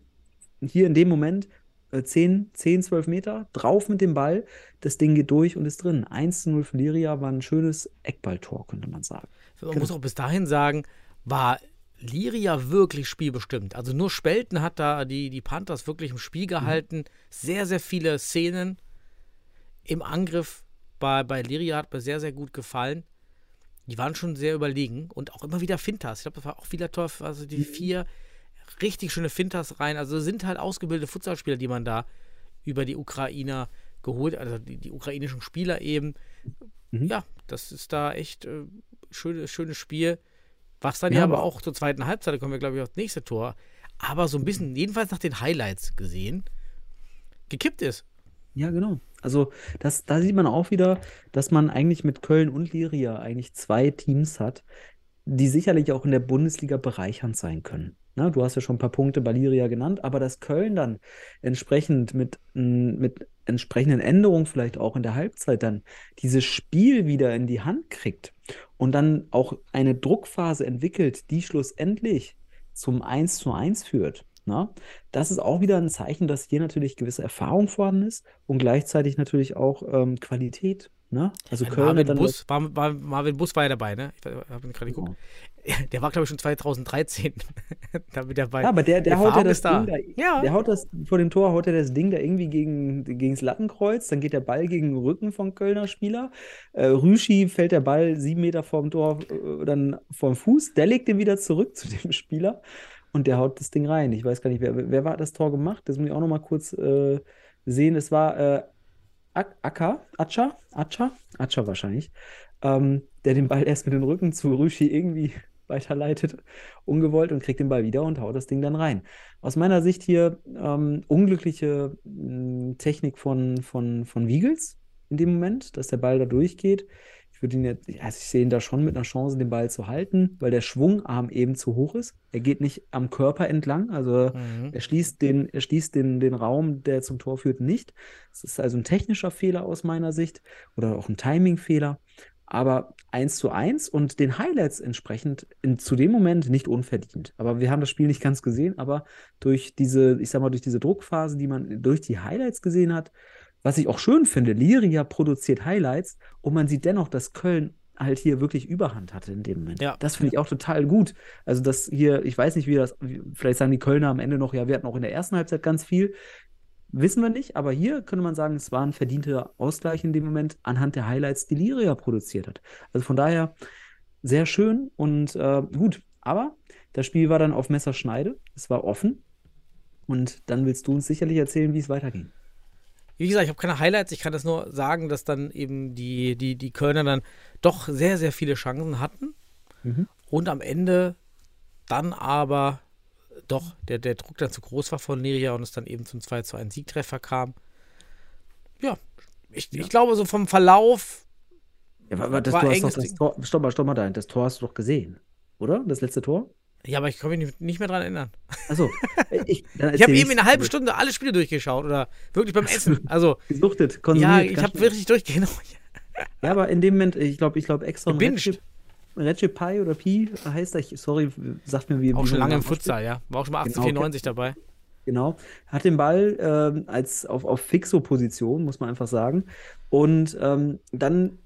hier in dem Moment äh, 10, 10, 12 Meter drauf mit dem Ball, das Ding geht durch und ist drin. 1 zu 0 für Liria war ein schönes Eckballtor, könnte man sagen. Man muss auch bis dahin sagen, war Liria wirklich spielbestimmt. Also nur Spelten hat da die, die Panthers wirklich im Spiel gehalten. Sehr, sehr viele Szenen im Angriff bei, bei Liria hat mir sehr, sehr gut gefallen. Die waren schon sehr überlegen und auch immer wieder Fintas. Ich glaube, das war auch wieder toll. Also die vier richtig schöne Fintas rein. Also sind halt ausgebildete Futsalspieler, die man da über die Ukrainer geholt, also die, die ukrainischen Spieler eben. Mhm. Ja, das ist da echt äh, schönes, schönes Spiel. Was dann Ja, ja, aber aber- auch zur zweiten Halbzeit, da kommen wir, glaube ich, aufs nächste Tor. Aber so ein bisschen, jedenfalls nach den Highlights gesehen, gekippt ist. Ja, genau. Also das, da sieht man auch wieder, dass man eigentlich mit Köln und Liria eigentlich zwei Teams hat, die sicherlich auch in der Bundesliga bereichernd sein können. Na, du hast ja schon ein paar Punkte bei Liria genannt, aber dass Köln dann entsprechend mit, mit entsprechenden Änderungen vielleicht auch in der Halbzeit dann dieses Spiel wieder in die Hand kriegt und dann auch eine Druckphase entwickelt, die schlussendlich zum 1 zu 1 führt. Na? Das ist auch wieder ein Zeichen, dass hier natürlich gewisse Erfahrung vorhanden ist und gleichzeitig natürlich auch ähm, Qualität. Ne? Also Köln Marvin dann Bus, war, war, Marvin Bus war ja dabei, ne? Ich habe gerade Genau. geguckt. Der war, glaube ich, schon 2013 damit dabei. Ja, aber der, der, haut ja das da. Ding da, Ja. der haut das vor dem Tor, haut er das Ding da irgendwie gegen, gegens Lattenkreuz, dann geht der Ball gegen den Rücken vom Kölner Spieler. Äh, Rüschi fällt der Ball sieben Meter vorm Tor äh, dann vom Fuß, der legt den wieder zurück zu dem Spieler und der haut das Ding rein. Ich weiß gar nicht, wer, wer war das Tor gemacht? Das muss ich auch noch mal kurz äh, sehen. Es war äh, Ak- Akka, Acha, Acha, Acha wahrscheinlich, ähm, der den Ball erst mit dem Rücken zu Rüschi irgendwie weiterleitet, ungewollt und kriegt den Ball wieder und haut das Ding dann rein. Aus meiner Sicht hier ähm, unglückliche mh, Technik von, von, von Wiegels in dem Moment, dass der Ball da durchgeht. Ich würde ihn jetzt, also ich sehe ihn da schon mit einer Chance, den Ball zu halten, weil der Schwungarm eben zu hoch ist. Er geht nicht am Körper entlang, also Mhm. er schließt den, er schließt den, den Raum, der zum Tor führt, nicht. Es ist also ein technischer Fehler aus meiner Sicht oder auch ein Timing-Fehler. Aber 1 zu 1 und den Highlights entsprechend in, zu dem Moment nicht unverdient. Aber wir haben das Spiel nicht ganz gesehen, aber durch diese, ich sag mal, durch diese Druckphase, die man durch die Highlights gesehen hat, was ich auch schön finde, Liria produziert Highlights und man sieht dennoch, dass Köln halt hier wirklich Überhand hatte in dem Moment. Ja. Das finde ich auch total gut. Also, dass hier, ich weiß nicht, wie das, vielleicht sagen die Kölner am Ende noch, ja, wir hatten auch in der ersten Halbzeit ganz viel. Wissen wir nicht, aber hier könnte man sagen, es war ein verdienter Ausgleich in dem Moment anhand der Highlights, die Liria produziert hat. Also von daher sehr schön und äh, gut. Aber das Spiel war dann auf Messerschneide. Es war offen. Und dann willst du uns sicherlich erzählen, wie es weiterging. Wie gesagt, ich habe keine Highlights. Ich kann das nur sagen, dass dann eben die, die, die Kölner dann doch sehr, sehr viele Chancen hatten. Mhm. Und am Ende dann aber doch der, der Druck dann zu groß war von Liria und es dann eben zum 2 zu 1 Siegtreffer kam. Ja, ich, ich glaube, so vom Verlauf, Ja, aber das, War enges das. Tor, stopp mal, stopp mal da. Das Tor hast du doch gesehen, oder? Das letzte Tor? Ja, aber ich kann mich nicht, mehr dran erinnern. Achso. Ich, Ich habe eben in einer halben. Stunde alle Spiele durchgeschaut oder wirklich beim Essen. Also, Gesuchtet, ja, konsumiert. ich ganz habe wirklich durchgehend. Ja, aber in dem Moment, ich glaube, ich glaube extra Gebinged. Recce Pi oder Pi heißt er, ich, sorry, sagt mir, wie Auch wie schon lange im. Futsal, ja. War auch schon mal Genau, 1894 dabei. Genau. Hat den Ball ähm, als auf, auf Fixo-Position, muss man einfach sagen. Und ähm, dann,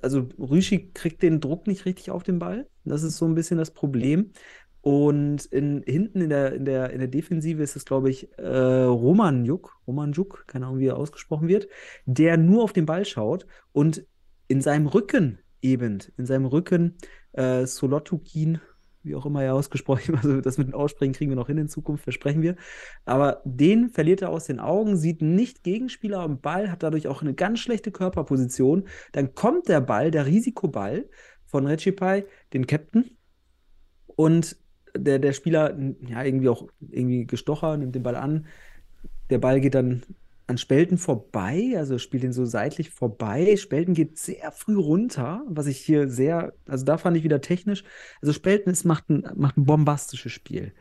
also Rüschi kriegt den Druck nicht richtig auf den Ball. Das ist so ein bisschen das Problem. Und in, hinten in der, in der, in der Defensive ist es, glaube ich, äh, Romanjuk, Romanjuk, keine Ahnung, wie er ausgesprochen wird, der nur auf den Ball schaut und in seinem Rücken eben, in seinem Rücken äh, Solotukin, wie auch immer er ausgesprochen also das mit dem Aussprechen kriegen wir noch hin in Zukunft, versprechen wir. Aber den verliert er aus den Augen, sieht nicht Gegenspieler am Ball, hat dadurch auch eine ganz schlechte Körperposition. Dann kommt der Ball, der Risikoball von Recipai, den Captain, und der, der Spieler, ja, irgendwie auch irgendwie gestocher, nimmt den Ball an. Der Ball geht dann an Spelten vorbei, also spielt ihn so seitlich vorbei. Spelten geht sehr früh runter, was ich hier sehr, also da fand ich wieder technisch. Also Spelten ist, macht, ein, macht ein bombastisches Spiel.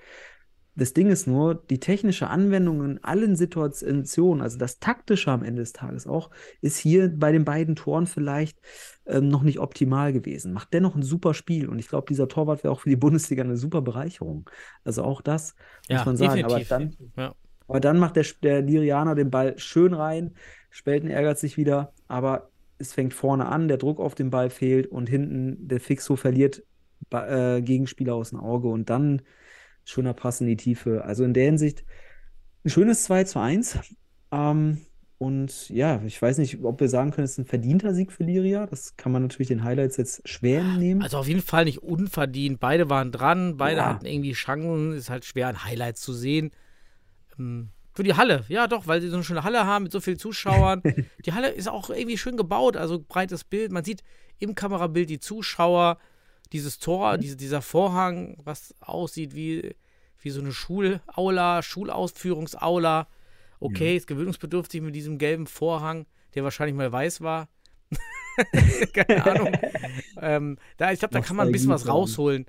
Das Ding ist nur, die technische Anwendung in allen Situationen, also das taktische am Ende des Tages auch, ist hier bei den beiden Toren vielleicht ähm, noch nicht optimal gewesen. Macht dennoch ein super Spiel und ich glaube, dieser Torwart wäre auch für die Bundesliga eine super Bereicherung. Also auch das muss Ja, man sagen. Aber dann, Ja. aber dann macht der, der Lirianer den Ball schön rein. Spelten ärgert sich wieder, aber es fängt vorne an, der Druck auf den Ball fehlt und hinten der Fixo verliert äh, Gegenspieler aus dem Auge und dann schöner Pass in die Tiefe. Also in der Hinsicht ein schönes 2 zu 1. Ähm, und ja, ich weiß nicht, ob wir sagen können, es ist ein verdienter Sieg für Liria. Das kann man natürlich den Highlights jetzt schwer nehmen. Also auf jeden Fall nicht unverdient. Beide waren dran, beide Ja. hatten irgendwie Chancen. Ist halt schwer, an Highlights zu sehen. Ähm, für die Halle, ja doch, weil sie so eine schöne Halle haben mit so vielen Zuschauern. die Halle ist auch irgendwie schön gebaut, also breites Bild. Man sieht im Kamerabild die Zuschauer, dieses Tor, diese, dieser Vorhang, was aussieht wie, wie so eine Schulaula, Schulausführungsaula. Okay, ist gewöhnungsbedürftig mit diesem gelben Vorhang, der wahrscheinlich mal weiß war. Keine Ahnung. ähm, da, ich glaube, da kann man ein bisschen was rausholen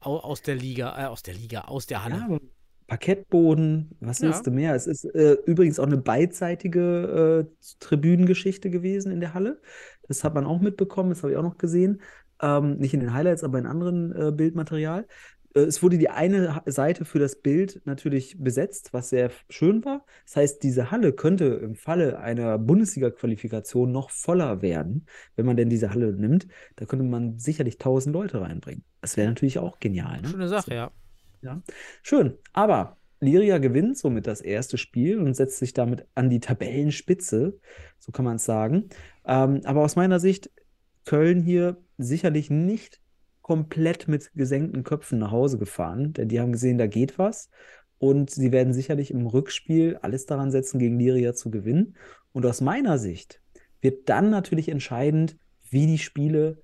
au, aus der Liga, äh, aus der Liga, aus der Halle. Ja, Parkettboden, was Ja. willst du mehr? Es ist äh, übrigens auch eine beidseitige äh, Tribünengeschichte gewesen in der Halle. Das hat man auch mitbekommen, das habe ich auch noch gesehen. Ähm, nicht in den Highlights, aber in anderen äh, Bildmaterial. Äh, es wurde die eine Seite für das Bild natürlich besetzt, was sehr schön war. Das heißt, diese Halle könnte im Falle einer Bundesliga-Qualifikation noch voller werden, wenn man denn diese Halle nimmt. Da könnte man sicherlich 1000 Leute reinbringen. Das wäre natürlich auch genial. Ne? Schöne Sache, ja. Ja, schön. Aber Liria gewinnt somit das erste Spiel und setzt sich damit an die Tabellenspitze, so kann man es sagen. Ähm, aber aus meiner Sicht, Köln hier sicherlich nicht komplett mit gesenkten Köpfen nach Hause gefahren, denn die haben gesehen, da geht was. Und sie werden sicherlich im Rückspiel alles daran setzen, gegen Liria zu gewinnen. Und aus meiner Sicht wird dann natürlich entscheidend, wie die Spiele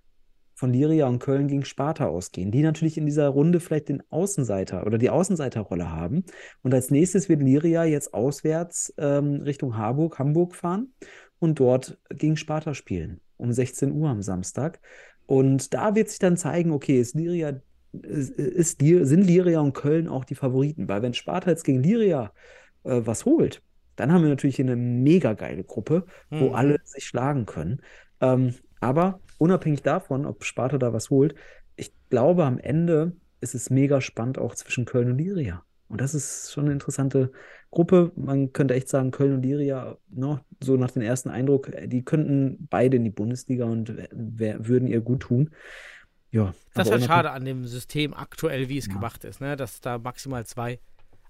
von Liria und Köln gegen Sparta ausgehen, die natürlich in dieser Runde vielleicht den Außenseiter oder die Außenseiterrolle haben. Und als nächstes wird Liria jetzt auswärts ähm, Richtung Harburg, Hamburg fahren und dort gegen Sparta spielen, um 16 Uhr am Samstag. Und da wird sich dann zeigen, okay, ist Liria, ist, ist, sind Liria und Köln auch die Favoriten? Weil wenn Sparta jetzt gegen Liria äh, was holt, dann haben wir natürlich hier eine mega geile Gruppe, wo Mhm. alle sich schlagen können. Ähm, aber unabhängig davon, ob Sparta da was holt, ich glaube, am Ende ist es mega spannend auch zwischen Köln und Liria. Und das ist schon eine interessante Gruppe. Man könnte echt sagen, Köln und Liria, ne, so nach dem ersten Eindruck, äh, die könnten beide in die Bundesliga und würden ihr gut tun. Ja, Das ist halt schade an dem System aktuell, wie es Ja. gemacht ist, ne? dass da maximal zwei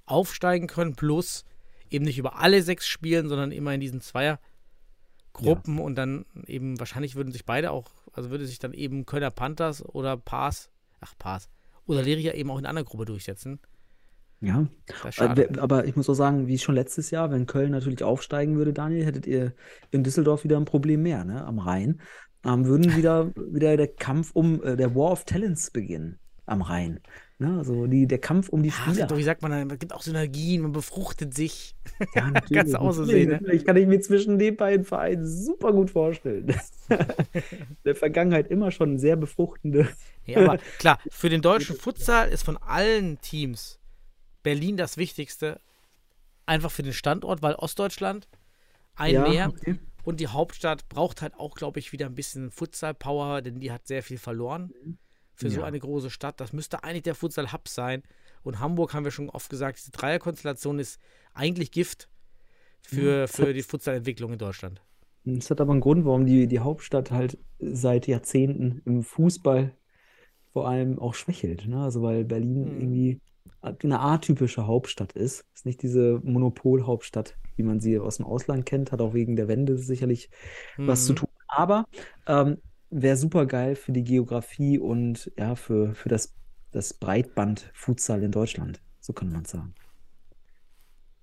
aufsteigen können, plus eben nicht über alle sechs spielen, sondern immer in diesen Zweiergruppen und dann eben wahrscheinlich würden sich beide auch, also würde sich dann eben Kölner Panthers oder Paas, ach Paas, oder Leria eben auch in einer Gruppe durchsetzen. Ja, Äh, aber ich muss auch sagen, wie schon letztes Jahr, wenn Köln natürlich aufsteigen würde, Daniel, hättet ihr in Düsseldorf wieder ein Problem mehr, ne? Am Rhein. Ähm, würden wieder, wieder der Kampf um, äh, der War of Talents beginnen am Rhein. Ne? Also die, der Kampf um die Ach, Spieler. doch, wie sagt man dann, es gibt auch Synergien, man befruchtet sich. Ja, natürlich, Kannst du auch so sehen, ne? natürlich. Kann ich mir zwischen den beiden Vereinen super gut vorstellen. In der Vergangenheit immer schon sehr befruchtende. Ja, aber klar, für den deutschen Futsal ist von allen Teams Berlin das Wichtigste. Einfach für den Standort, weil Ostdeutschland ein Ja, mehr okay. und die Hauptstadt braucht halt auch, glaube ich, wieder ein bisschen Futsal-Power, denn die hat sehr viel verloren für so Ja. eine große Stadt. Das müsste eigentlich der Futsal-Hub sein. Und Hamburg haben wir schon oft gesagt, diese Dreierkonstellation ist eigentlich Gift für, für die Futsal-Entwicklung in Deutschland. Es hat aber einen Grund, warum die, die Hauptstadt halt seit Jahrzehnten im Fußball vor allem auch schwächelt. Ne? Also weil Berlin Mhm. irgendwie eine atypische Hauptstadt ist. Ist nicht diese Monopolhauptstadt, wie man sie aus dem Ausland kennt, hat auch wegen der Wende sicherlich was zu Mhm. tun. Aber ähm, wäre super geil für die Geografie und ja, für, für das, das Breitband Futsal in Deutschland. So kann man sagen.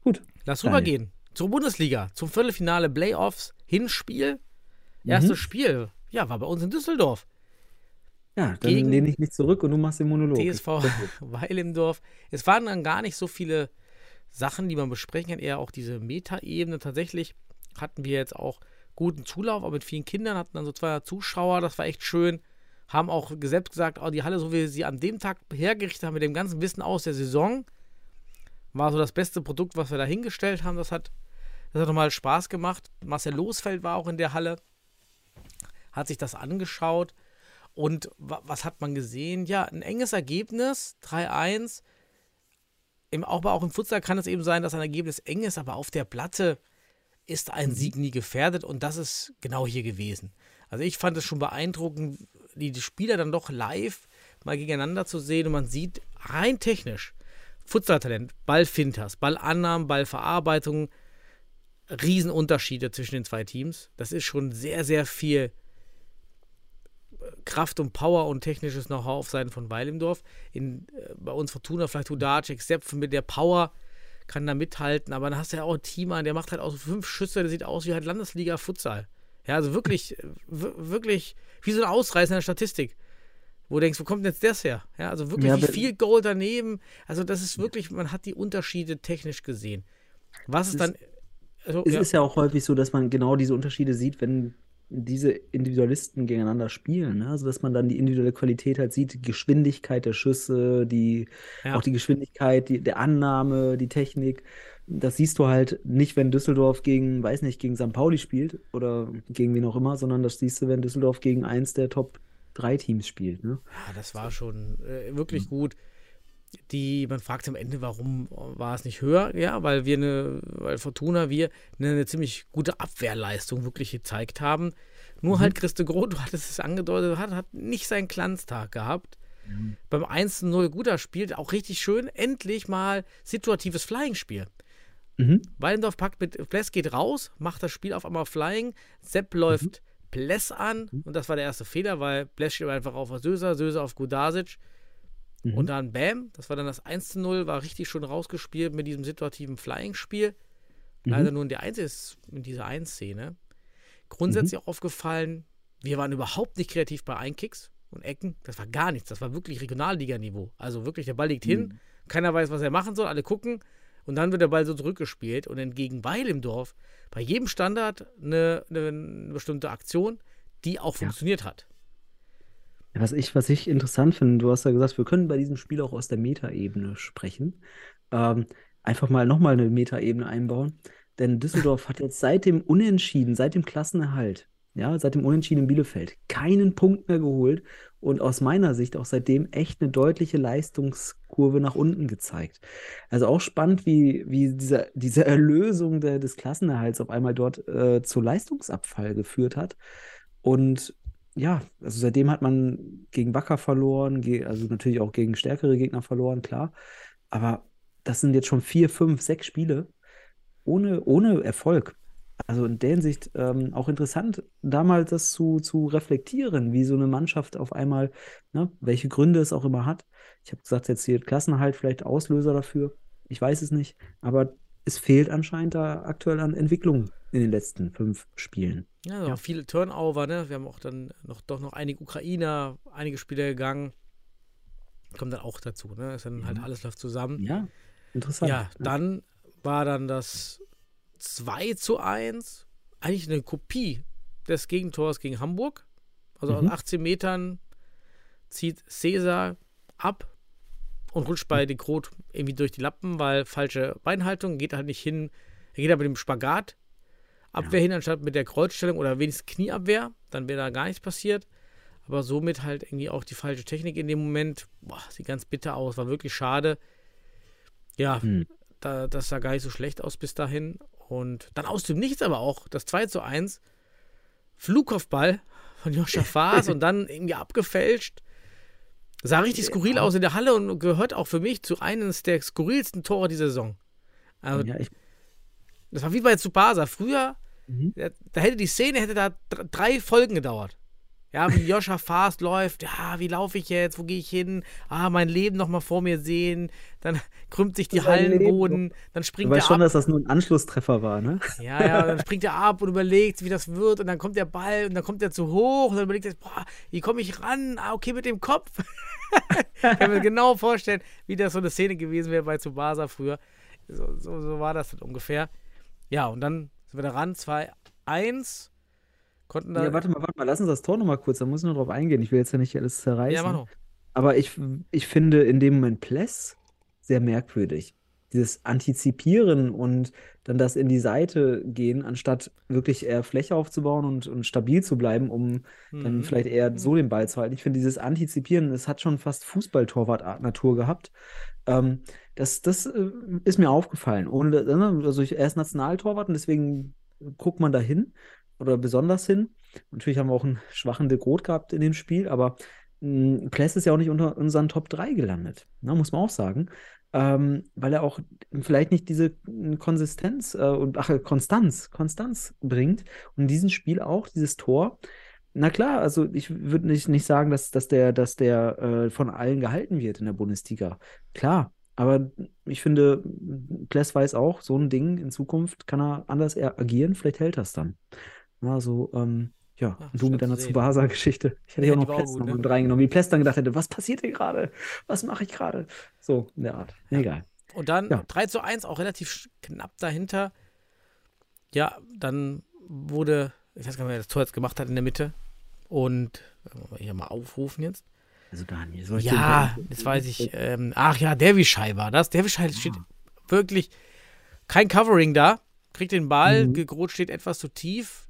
Gut. Lass rübergehen zur Bundesliga, zum Viertelfinale Playoffs, Hinspiel. Erstes Mhm. Spiel, ja, war bei uns in Düsseldorf. Ja, dann Gegen lehne ich mich zurück und du machst den Monolog. TSV Weil im Dorf. Es waren dann gar nicht so viele Sachen, die man besprechen kann, eher auch diese Metaebene. Tatsächlich hatten wir jetzt auch guten Zulauf, aber mit vielen Kindern hatten dann so zwei Zuschauer, das war echt schön. Haben auch selbst gesagt, oh, die Halle, so wie wir sie an dem Tag hergerichtet haben, mit dem ganzen Wissen aus der Saison, war so das beste Produkt, was wir da hingestellt haben. Das hat, das hat nochmal Spaß gemacht. Marcel Losfeld war auch in der Halle, hat sich das angeschaut. Und wa was hat man gesehen? Ja, ein enges Ergebnis, 3-1. Im, auch, auch im Futsal kann es eben sein, dass ein Ergebnis eng ist, aber auf der Platte ist ein Sieg nie gefährdet und das ist genau hier gewesen. Also ich fand es schon beeindruckend, die, die Spieler dann doch live mal gegeneinander zu sehen und man sieht rein technisch Futsaltalent, Ballfinters, Ballannahmen, Ballverarbeitung, Riesenunterschiede zwischen den zwei Teams. Das ist schon sehr, sehr viel Kraft und Power und technisches Know-how auf Seiten von Weilimdorf. In, äh, bei uns Fortuna vielleicht Hudacic, Sepp mit der Power kann da mithalten, aber dann hast du ja auch ein Team an, der macht halt auch so fünf Schüsse, der sieht aus wie halt Landesliga Futsal. Ja, also wirklich, wirklich wie so ein Ausreißer in der Statistik. Wo du denkst, wo kommt denn jetzt das her? Ja, also wirklich Ja, viel Goal daneben. Also das ist wirklich, man hat die Unterschiede technisch gesehen. Was ist dann. Also, Es ja, ist ja auch häufig so, dass man genau diese Unterschiede sieht, wenn diese Individualisten gegeneinander spielen. Ne? Also, dass man dann die individuelle Qualität halt sieht, die Geschwindigkeit der Schüsse, die, Ja. auch die Geschwindigkeit die, der Annahme, die Technik. Das siehst du halt nicht, wenn Düsseldorf gegen, weiß nicht, gegen St. Pauli spielt oder gegen wen auch immer, sondern das siehst du, wenn Düsseldorf gegen eins der Top 3 Teams spielt. Ne? Ja, das war schon äh, wirklich gut. Die, man fragt am Ende, warum war es nicht höher? Ja, weil wir eine, weil Fortuna, wir eine, eine ziemlich gute Abwehrleistung wirklich gezeigt haben. Nur halt Christe Groth, du hattest es angedeutet, hat, hat nicht seinen Glanztag gehabt. Beim 1-0 guter Spiel, auch richtig schön, endlich mal situatives Flying-Spiel. Mhm. Weilendorf packt mit Bless geht raus, macht das Spiel auf einmal Flying. Sepp läuft Bless an und das war der erste Fehler, weil Bless steht einfach auf Söser, Söser auf Gudasic. Mhm. Und dann Bam, das war dann das 1 zu 0, war richtig schön rausgespielt mit diesem situativen Flying-Spiel. Leider nur in der 1 in dieser 1-Szene. Grundsätzlich auch aufgefallen, wir waren überhaupt nicht kreativ bei Einkicks und Ecken. Das war gar nichts. Das war wirklich Regionalliganiveau. Also wirklich, der Ball liegt hin, keiner weiß, was er machen soll, alle gucken und dann wird der Ball so zurückgespielt und entgegen Weil im Dorf bei jedem Standard eine, eine, eine bestimmte Aktion, die auch funktioniert hat. Was ich, was ich interessant finde, du hast ja gesagt, wir können bei diesem Spiel auch aus der Metaebene sprechen. Ähm, einfach mal nochmal eine Metaebene einbauen. Denn Düsseldorf hat jetzt seit dem Unentschieden, seit dem Klassenerhalt, ja, seit dem Unentschieden in Bielefeld, keinen Punkt mehr geholt und aus meiner Sicht auch seitdem echt eine deutliche Leistungskurve nach unten gezeigt. Also auch spannend, wie, wie diese, diese Erlösung der, des Klassenerhalts auf einmal dort äh, zu Leistungsabfall geführt hat. Und ja, also seitdem hat man gegen Wacker verloren, also natürlich auch gegen stärkere Gegner verloren, klar. Aber das sind jetzt schon vier, fünf, sechs Spiele ohne, ohne Erfolg. Also in der Hinsicht ähm, auch interessant, damals das zu, zu reflektieren, wie so eine Mannschaft auf einmal, ne, welche Gründe es auch immer hat. Ich habe gesagt, jetzt hier Klassenhalt vielleicht Auslöser dafür. Ich weiß es nicht, aber es fehlt anscheinend da aktuell an Entwicklung in den letzten fünf Spielen. Ja, also auch viele Turnover, ne? Wir haben auch dann noch doch noch einige Ukrainer, einige Spieler gegangen. Kommt dann auch dazu, ne? Ist dann halt alles läuft zusammen. Ja, interessant. Ja, dann war dann das 2 zu 1. Eigentlich eine Kopie des Gegentors gegen Hamburg. Also Mhm. aus 18 Metern zieht Cäsar ab und rutscht bei De Groot irgendwie durch die Lappen, weil falsche Beinhaltung, geht halt nicht hin. Er geht aber mit dem Spagat Abwehr hin, anstatt mit der Kreuzstellung oder wenigstens Knieabwehr. Dann wäre da gar nichts passiert. Aber somit halt irgendwie auch die falsche Technik in dem Moment. Boah, sieht ganz bitter aus. War wirklich schade. Ja, Hm. da, das sah gar nicht so schlecht aus bis dahin. Und dann aus dem Nichts aber auch das 2 zu 1. Flugkopfball von Joscha Faas und dann irgendwie abgefälscht. Sah richtig skurril aus in der Halle und gehört auch für mich zu eines der skurrilsten Tore dieser Saison. Also, Ja, das war wie bei Tsubasa. Früher, Mhm. da, hätte die Szene hätte da dr- drei Folgen gedauert. Ja, wie Joscha Fast läuft, ja, wie laufe ich jetzt, wo gehe ich hin? Ah, mein Leben nochmal vor mir sehen, dann krümmt sich die Hallenboden, dann springt er weißt schon, ab. dass das nur ein Anschlusstreffer war, ne? Ja, ja, dann springt er ab und überlegt, wie das wird und dann kommt der Ball und dann kommt er zu hoch und dann überlegt er, boah, wie komme ich ran? Ah, okay, mit dem Kopf. ich kann mir genau vorstellen, wie das so eine Szene gewesen wäre bei Tsubasa früher. So, so, so war das dann ungefähr. Ja, und dann sind wir da ran, 2-1. Konnten da. Ja, warte mal, warte mal, lass uns das Tor nochmal kurz, da muss ich nur drauf eingehen. Ich will jetzt ja nicht alles zerreißen. Ja, mach noch. Aber ich, ich finde in dem Moment Pless sehr merkwürdig. Dieses Antizipieren und dann das in die Seite gehen, anstatt wirklich eher Fläche aufzubauen und, und stabil zu bleiben, um dann Mhm. vielleicht eher so den Ball zu halten. Ich finde dieses Antizipieren, das hat schon fast Fußball-Torwart-Natur gehabt. Ähm, das das äh, ist mir aufgefallen. Ohne, ne, also ich, er ist Nationaltorwart und deswegen guckt man da hin oder besonders hin. Natürlich haben wir auch einen schwachen De Groot gehabt in dem Spiel, aber mh, Pless ist ja auch nicht unter unseren Top 3 gelandet, ne, muss man auch sagen. Ähm, weil er auch vielleicht nicht diese mh, Konsistenz äh, und ach, Konstanz, Konstanz bringt. Und in diesem Spiel auch, dieses Tor. Na klar, also ich würde nicht, nicht sagen, dass, dass der, dass der äh, von allen gehalten wird in der Bundesliga. Klar, aber ich finde, Pless weiß auch, so ein Ding in Zukunft kann er anders agieren, vielleicht hält er es dann. Also, ähm, ja, Ja, und du mit deiner. Tsubasa-Geschichte. Ich hätte Ja, ja auch noch noch ne? mit reingenommen, wie dann gedacht hätte, was passiert hier gerade? Was mache ich gerade? So, in der Art. Egal. Und dann Ja. 3 zu 1, auch relativ knapp dahinter. Ja, dann wurde, ich weiß gar nicht, wer das Tor jetzt gemacht hat in der Mitte. Und, hier mal aufrufen jetzt. Also Daniel, soll ich Ja, das weiß ich. Ähm, ach ja, Derbyshire war das. Derbyshire steht wirklich kein Covering da. Kriegt den Ball, Mhm. Gegrot steht etwas zu tief.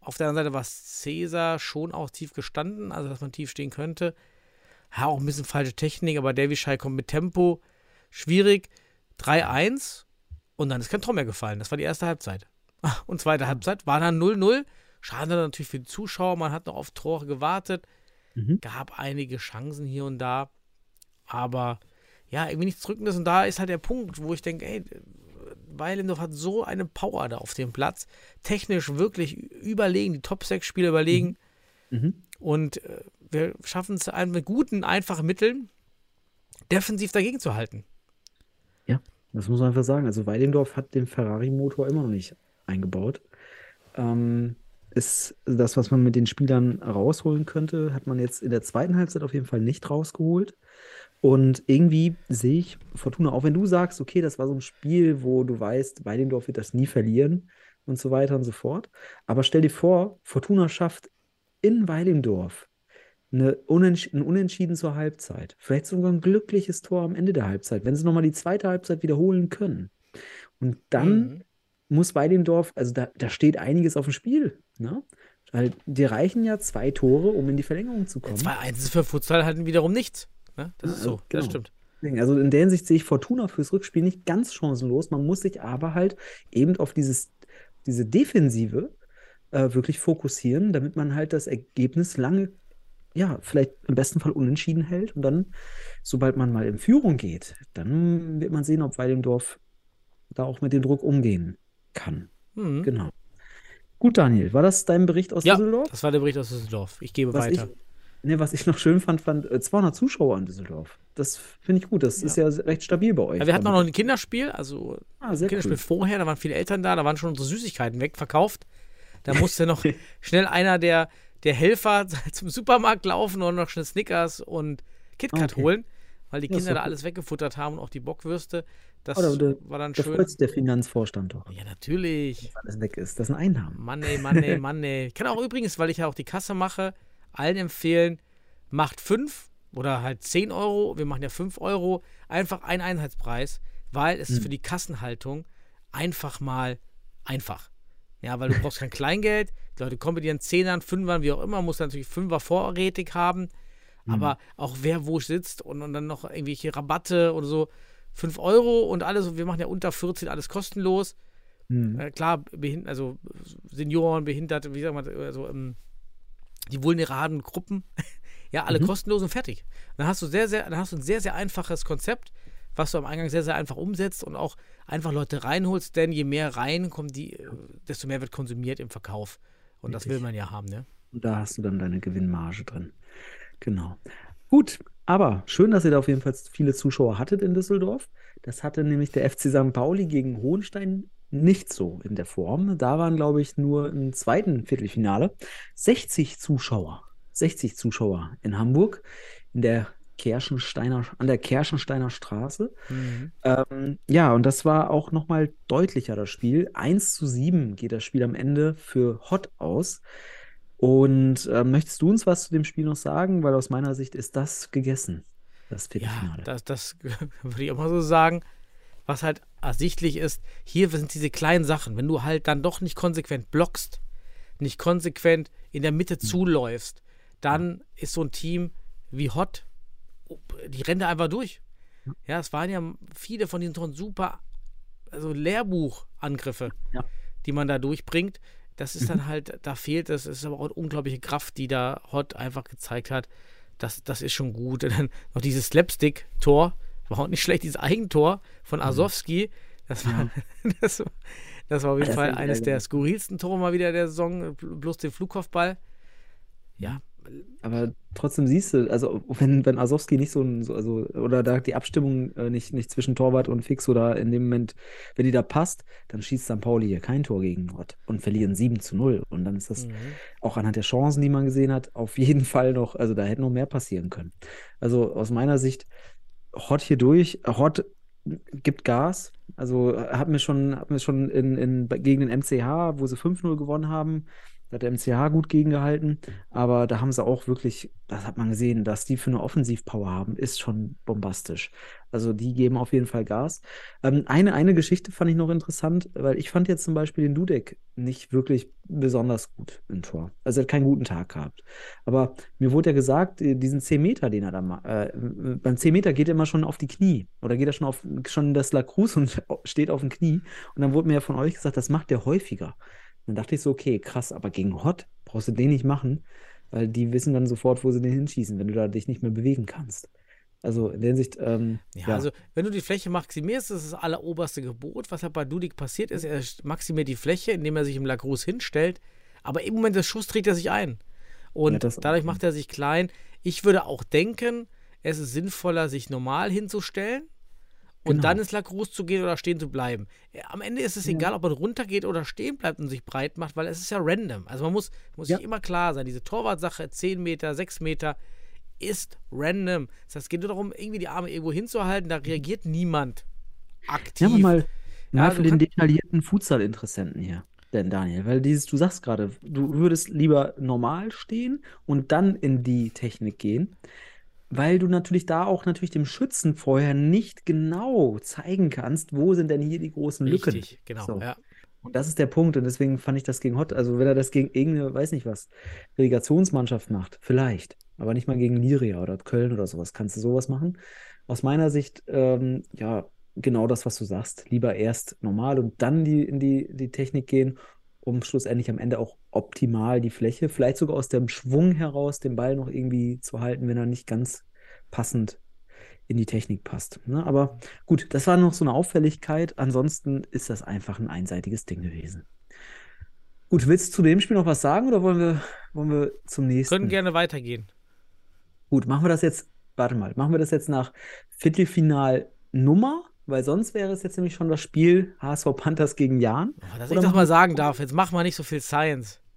Auf der anderen Seite war Cäsar schon auch tief gestanden, also dass man tief stehen könnte. Ja, auch ein bisschen falsche Technik, aber Derbyshire kommt mit Tempo. Schwierig. 3-1 und dann ist kein Tor mehr gefallen. Das war die erste Halbzeit. Und zweite Halbzeit war dann 0-0. Schade natürlich für die Zuschauer, man hat noch auf Tore gewartet Mhm. gab einige Chancen hier und da, aber ja, irgendwie nichts Drückendes. Und da ist halt der Punkt, wo ich denke, ey, Weilendorf hat so eine Power da auf dem Platz. Technisch wirklich überlegen, die Top 6 Spieler überlegen. Mhm. Und äh, wir schaffen es mit guten, einfachen Mitteln, defensiv dagegen zu halten. Das muss man einfach sagen. Also Weidendorf hat den Ferrari-Motor immer noch nicht eingebaut. Ähm, ist das, was man mit den Spielern rausholen könnte, hat man jetzt in der zweiten Halbzeit auf jeden Fall nicht rausgeholt. Und irgendwie sehe ich Fortuna, auch wenn du sagst, okay, das war so ein Spiel, wo du weißt, Weidendorf wird das nie verlieren und so weiter und so fort. Aber stell dir vor, Fortuna schafft in Weidendorf eine Unentsch ein Unentschieden zur Halbzeit. Vielleicht sogar ein glückliches Tor am Ende der Halbzeit, wenn sie nochmal die zweite Halbzeit wiederholen können. Und dann Mhm. muss Weidendorf, also da, da steht einiges auf dem Spiel. Ne? Weil die reichen ja zwei Tore, um in die Verlängerung zu kommen. 2-1 ist für Futsal halt wiederum nichts. Ne? Das Ja, ist so, also, das genau. stimmt. Deswegen, Also in der Hinsicht sehe ich Fortuna fürs Rückspiel nicht ganz chancenlos. Man muss sich aber halt eben auf dieses, diese Defensive äh, wirklich fokussieren, damit man halt das Ergebnis lange, ja, vielleicht im besten Fall unentschieden hält. Und dann, sobald man mal in Führung geht, dann wird man sehen, ob Weidendorf da auch mit dem Druck umgehen kann. Mhm. Genau. Gut, Daniel, war das dein Bericht aus Ja, Düsseldorf? das war der Bericht aus Düsseldorf. Ich gebe Was ich, weiter. Ne, was ich noch schön fand, fand äh, 200 Zuschauer in Düsseldorf. Das finde ich gut. Das ist ja recht stabil bei euch. Ja, wir hatten auch damit. noch ein Kinderspiel, also Ah, sehr Kinderspiel cool. vorher, da waren viele Eltern da, da waren schon unsere Süßigkeiten wegverkauft. Da musste noch schnell einer der, der Helfer zum Supermarkt laufen und noch schnell Snickers und KitKat Okay. holen, weil die Ja, Kinder da alles weggefuttert haben und auch die Bockwürste. Das Oh, da- da- war dann Da schön. sich der Finanzvorstand doch, Ja, natürlich. dass alles weg ist. Das sind Einnahmen. Mann, ey, Mann, ey, Mann, ey. Ich kann auch übrigens, weil ich ja auch die Kasse mache, allen empfehlen, macht 5 oder halt 10 Euro. Wir machen ja 5 Euro. Einfach ein Einheitspreis, weil es ist Hm. für die Kassenhaltung einfach mal einfach. Ja, weil du brauchst kein Kleingeld. Die Leute kommen mit ihren Zehnern, Fünfern, wie auch immer, muss natürlich Fünfer vorrätig haben. Hm. Aber auch wer wo sitzt und, und dann noch irgendwelche Rabatte oder so. 5 Euro und alles. Und wir machen ja unter 14 alles kostenlos. Hm. Äh, klar, behind also Senioren, Behinderte, wie sagt man, also ähm, die vulnerablen Gruppen, ja, alle kostenlos und fertig. Dann hast du sehr, sehr, dann hast du ein sehr, sehr einfaches Konzept, was du am Eingang sehr, sehr einfach umsetzt und auch einfach Leute reinholst, denn je mehr reinkommen, die, desto mehr wird konsumiert im Verkauf. Und das will Richtig. man ja haben, ne? Und da hast du dann deine Gewinnmarge drin. Genau. Gut, aber schön, dass ihr da auf jeden Fall viele Zuschauer hattet in Düsseldorf. Das hatte nämlich der FC St. Pauli gegen Hohenstein nicht so in der Form. Da waren, glaube ich, nur im zweiten Viertelfinale 60 Zuschauer. 60 Zuschauer in Hamburg in der Kerschensteiner, an der Kerschensteiner Straße. Mhm. Ähm, ja, und das war auch nochmal deutlicher, das Spiel. 1 zu 7 geht das Spiel am Ende für Hot aus. Und ähm, möchtest du uns was zu dem Spiel noch sagen? Weil aus meiner Sicht ist das gegessen, das Ja, Viertelfinale. das, das würde ich auch mal so sagen. Was halt ersichtlich ist, hier sind diese kleinen Sachen. Wenn du halt dann doch nicht konsequent blockst, nicht konsequent in der Mitte zuläufst, dann ist so ein Team wie Hot, die rennen da einfach durch. Ja, es waren ja viele von diesen Toren super, also Lehrbuchangriffe, Ja. die man da durchbringt. Das ist dann halt, da fehlt es, es ist aber auch eine unglaubliche Kraft, die da Hot einfach gezeigt hat. Das, das ist schon gut. Und dann noch dieses Slapstick-Tor, war auch nicht schlecht, dieses Eigentor von Asowski. Das war, das, das war auf jeden Das Fall eines der skurrilsten Tore mal wieder der Saison, bloß den Flugkopfball. Ja, Aber trotzdem siehst du, also wenn, wenn Asowski nicht so ein, so, also, oder da die Abstimmung äh, nicht, nicht zwischen Torwart und Fix oder in dem Moment, wenn die da passt, dann schießt St. Pauli hier kein Tor gegen Hott und verlieren 7 zu 0. Und dann ist das Mhm. auch anhand der Chancen, die man gesehen hat, auf jeden Fall noch, also da hätte noch mehr passieren können. Also aus meiner Sicht, Hott hier durch, Hott gibt Gas. Also hat mir schon, hat mir schon in, in, gegen den MCH, wo sie 5-0 gewonnen haben, da hat der MCH gut gegengehalten. Aber da haben sie auch wirklich, das hat man gesehen, dass die für eine Offensivpower haben, ist schon bombastisch. Also die geben auf jeden Fall Gas. Ähm, eine, eine Geschichte fand ich noch interessant, weil ich fand jetzt zum Beispiel den Dudek nicht wirklich besonders gut im Tor. Also er hat keinen guten Tag gehabt. Aber mir wurde ja gesagt, äh, diesen 10 Meter, den er da macht, äh, beim 10 Meter geht er immer schon auf die Knie. Oder geht er schon auf schon das La und steht auf dem Knie. Und dann wurde mir ja von euch gesagt, das macht er häufiger. Dann dachte ich so, okay, krass, aber gegen Hot brauchst du den nicht machen, weil die wissen dann sofort, wo sie den hinschießen, wenn du da dich nicht mehr bewegen kannst. Also in der Hinsicht, ähm, Ja, ja, also wenn du die Fläche maximierst, das ist das alleroberste Gebot. Was halt bei Dudik passiert ist, er maximiert die Fläche, indem er sich im Lacrosse hinstellt, aber im Moment des Schuss trägt er sich ein. Und Ja, dadurch macht er sich klein. Ich würde auch denken, es ist sinnvoller, sich normal hinzustellen und Genau. dann ins Lacrosse zu gehen oder stehen zu bleiben. Ja, Am Ende ist es egal, ob man runtergeht oder stehen bleibt und sich breit macht, weil es ist ja random. Also man muss, muss Ja. sich immer klar sein, diese Torwartsache, 10 Meter, 6 Meter, ist random. Das heißt, es geht nur darum, irgendwie die Arme irgendwo hinzuhalten, da reagiert niemand aktiv. Ja, mal, mal Ja, für den detaillierten Futsal-Interessenten hier, denn Daniel, weil dieses, du sagst gerade, du würdest lieber normal stehen und dann in die Technik gehen, weil du natürlich da auch natürlich dem Schützen vorher nicht genau zeigen kannst, wo sind denn hier die großen Lücken. Richtig, genau. So. Ja. Und das ist der Punkt. Und deswegen fand ich das gegen Hott, also wenn er das gegen irgendeine, weiß nicht was, Relegationsmannschaft macht, vielleicht. Aber nicht mal gegen Liria oder Köln oder sowas. Kannst du sowas machen? Aus meiner Sicht, ähm, ja, genau das, was du sagst. Lieber erst normal und dann die, in die, die Technik gehen, um schlussendlich am Ende auch optimal die Fläche, vielleicht sogar aus dem Schwung heraus, den Ball noch irgendwie zu halten, wenn er nicht ganz passend in die Technik passt. Ne? Aber gut, das war noch so eine Auffälligkeit. Ansonsten ist das einfach ein einseitiges Ding gewesen. Gut, willst du zu dem Spiel noch was sagen oder wollen wir, wollen wir zum nächsten? Können gerne weitergehen. Gut, machen wir das jetzt, warte mal, machen wir das jetzt nach Viertelfinalnummer, weil sonst wäre es jetzt nämlich schon das Spiel HSV Panthers gegen Jan. Oh, dass Oder ich das mal sagen darf, jetzt mach mal nicht so viel Science.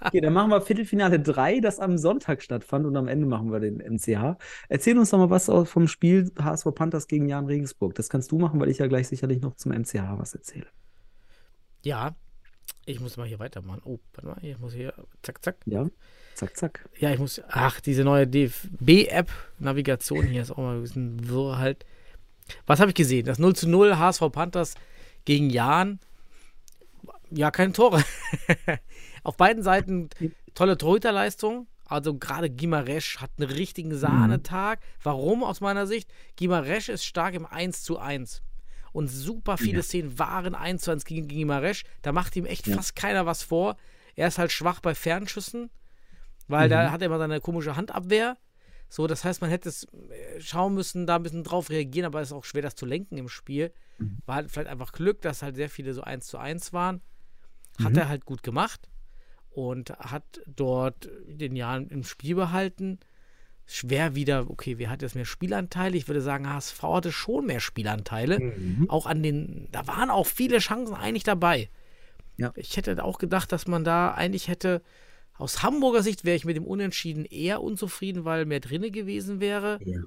Okay, dann machen wir Viertelfinale 3, das am Sonntag stattfand und am Ende machen wir den MCH. Erzähl uns doch mal was vom Spiel HSV Panthers gegen Jan Regensburg. Das kannst du machen, weil ich ja gleich sicherlich noch zum MCH was erzähle. Ja, ich muss mal hier weitermachen. Oh, warte mal, ich muss hier, zack, zack. Ja, zack, zack. Ja, ich muss, ach, diese neue DFB-App, Navigation hier ist auch mal ein bisschen wirr halt. Was habe ich gesehen? Das 0 zu 0 HSV Panthers gegen Jan. Ja, keine Tore. Auf beiden Seiten tolle Torhüterleistung. Also gerade Gimaresch hat einen richtigen Sahnetag. Warum aus meiner Sicht? Gimaresch ist stark im 1 zu 1. Und super viele Ja. Szenen waren 1 zu 1 gegen Gimaresch. Da macht ihm echt Ja. fast keiner was vor. Er ist halt schwach bei Fernschüssen, weil da hat er immer seine komische Handabwehr. So, das heißt, man hätte es äh, schauen müssen, da ein bisschen drauf reagieren, aber es ist auch schwer, das zu lenken im Spiel. War halt vielleicht einfach Glück, dass halt sehr viele so 1 zu 1 waren. Hat er halt gut gemacht. und hat dort den Jahren im Spiel behalten. Schwer wieder, okay, wer hat jetzt mehr Spielanteile? Ich würde sagen, HSV hatte schon mehr Spielanteile. Mhm. Auch an den, da waren auch viele Chancen eigentlich dabei. Ja. Ich hätte auch gedacht, dass man da eigentlich hätte, aus Hamburger Sicht wäre ich mit dem Unentschieden eher unzufrieden, weil mehr drinne gewesen wäre. Ja.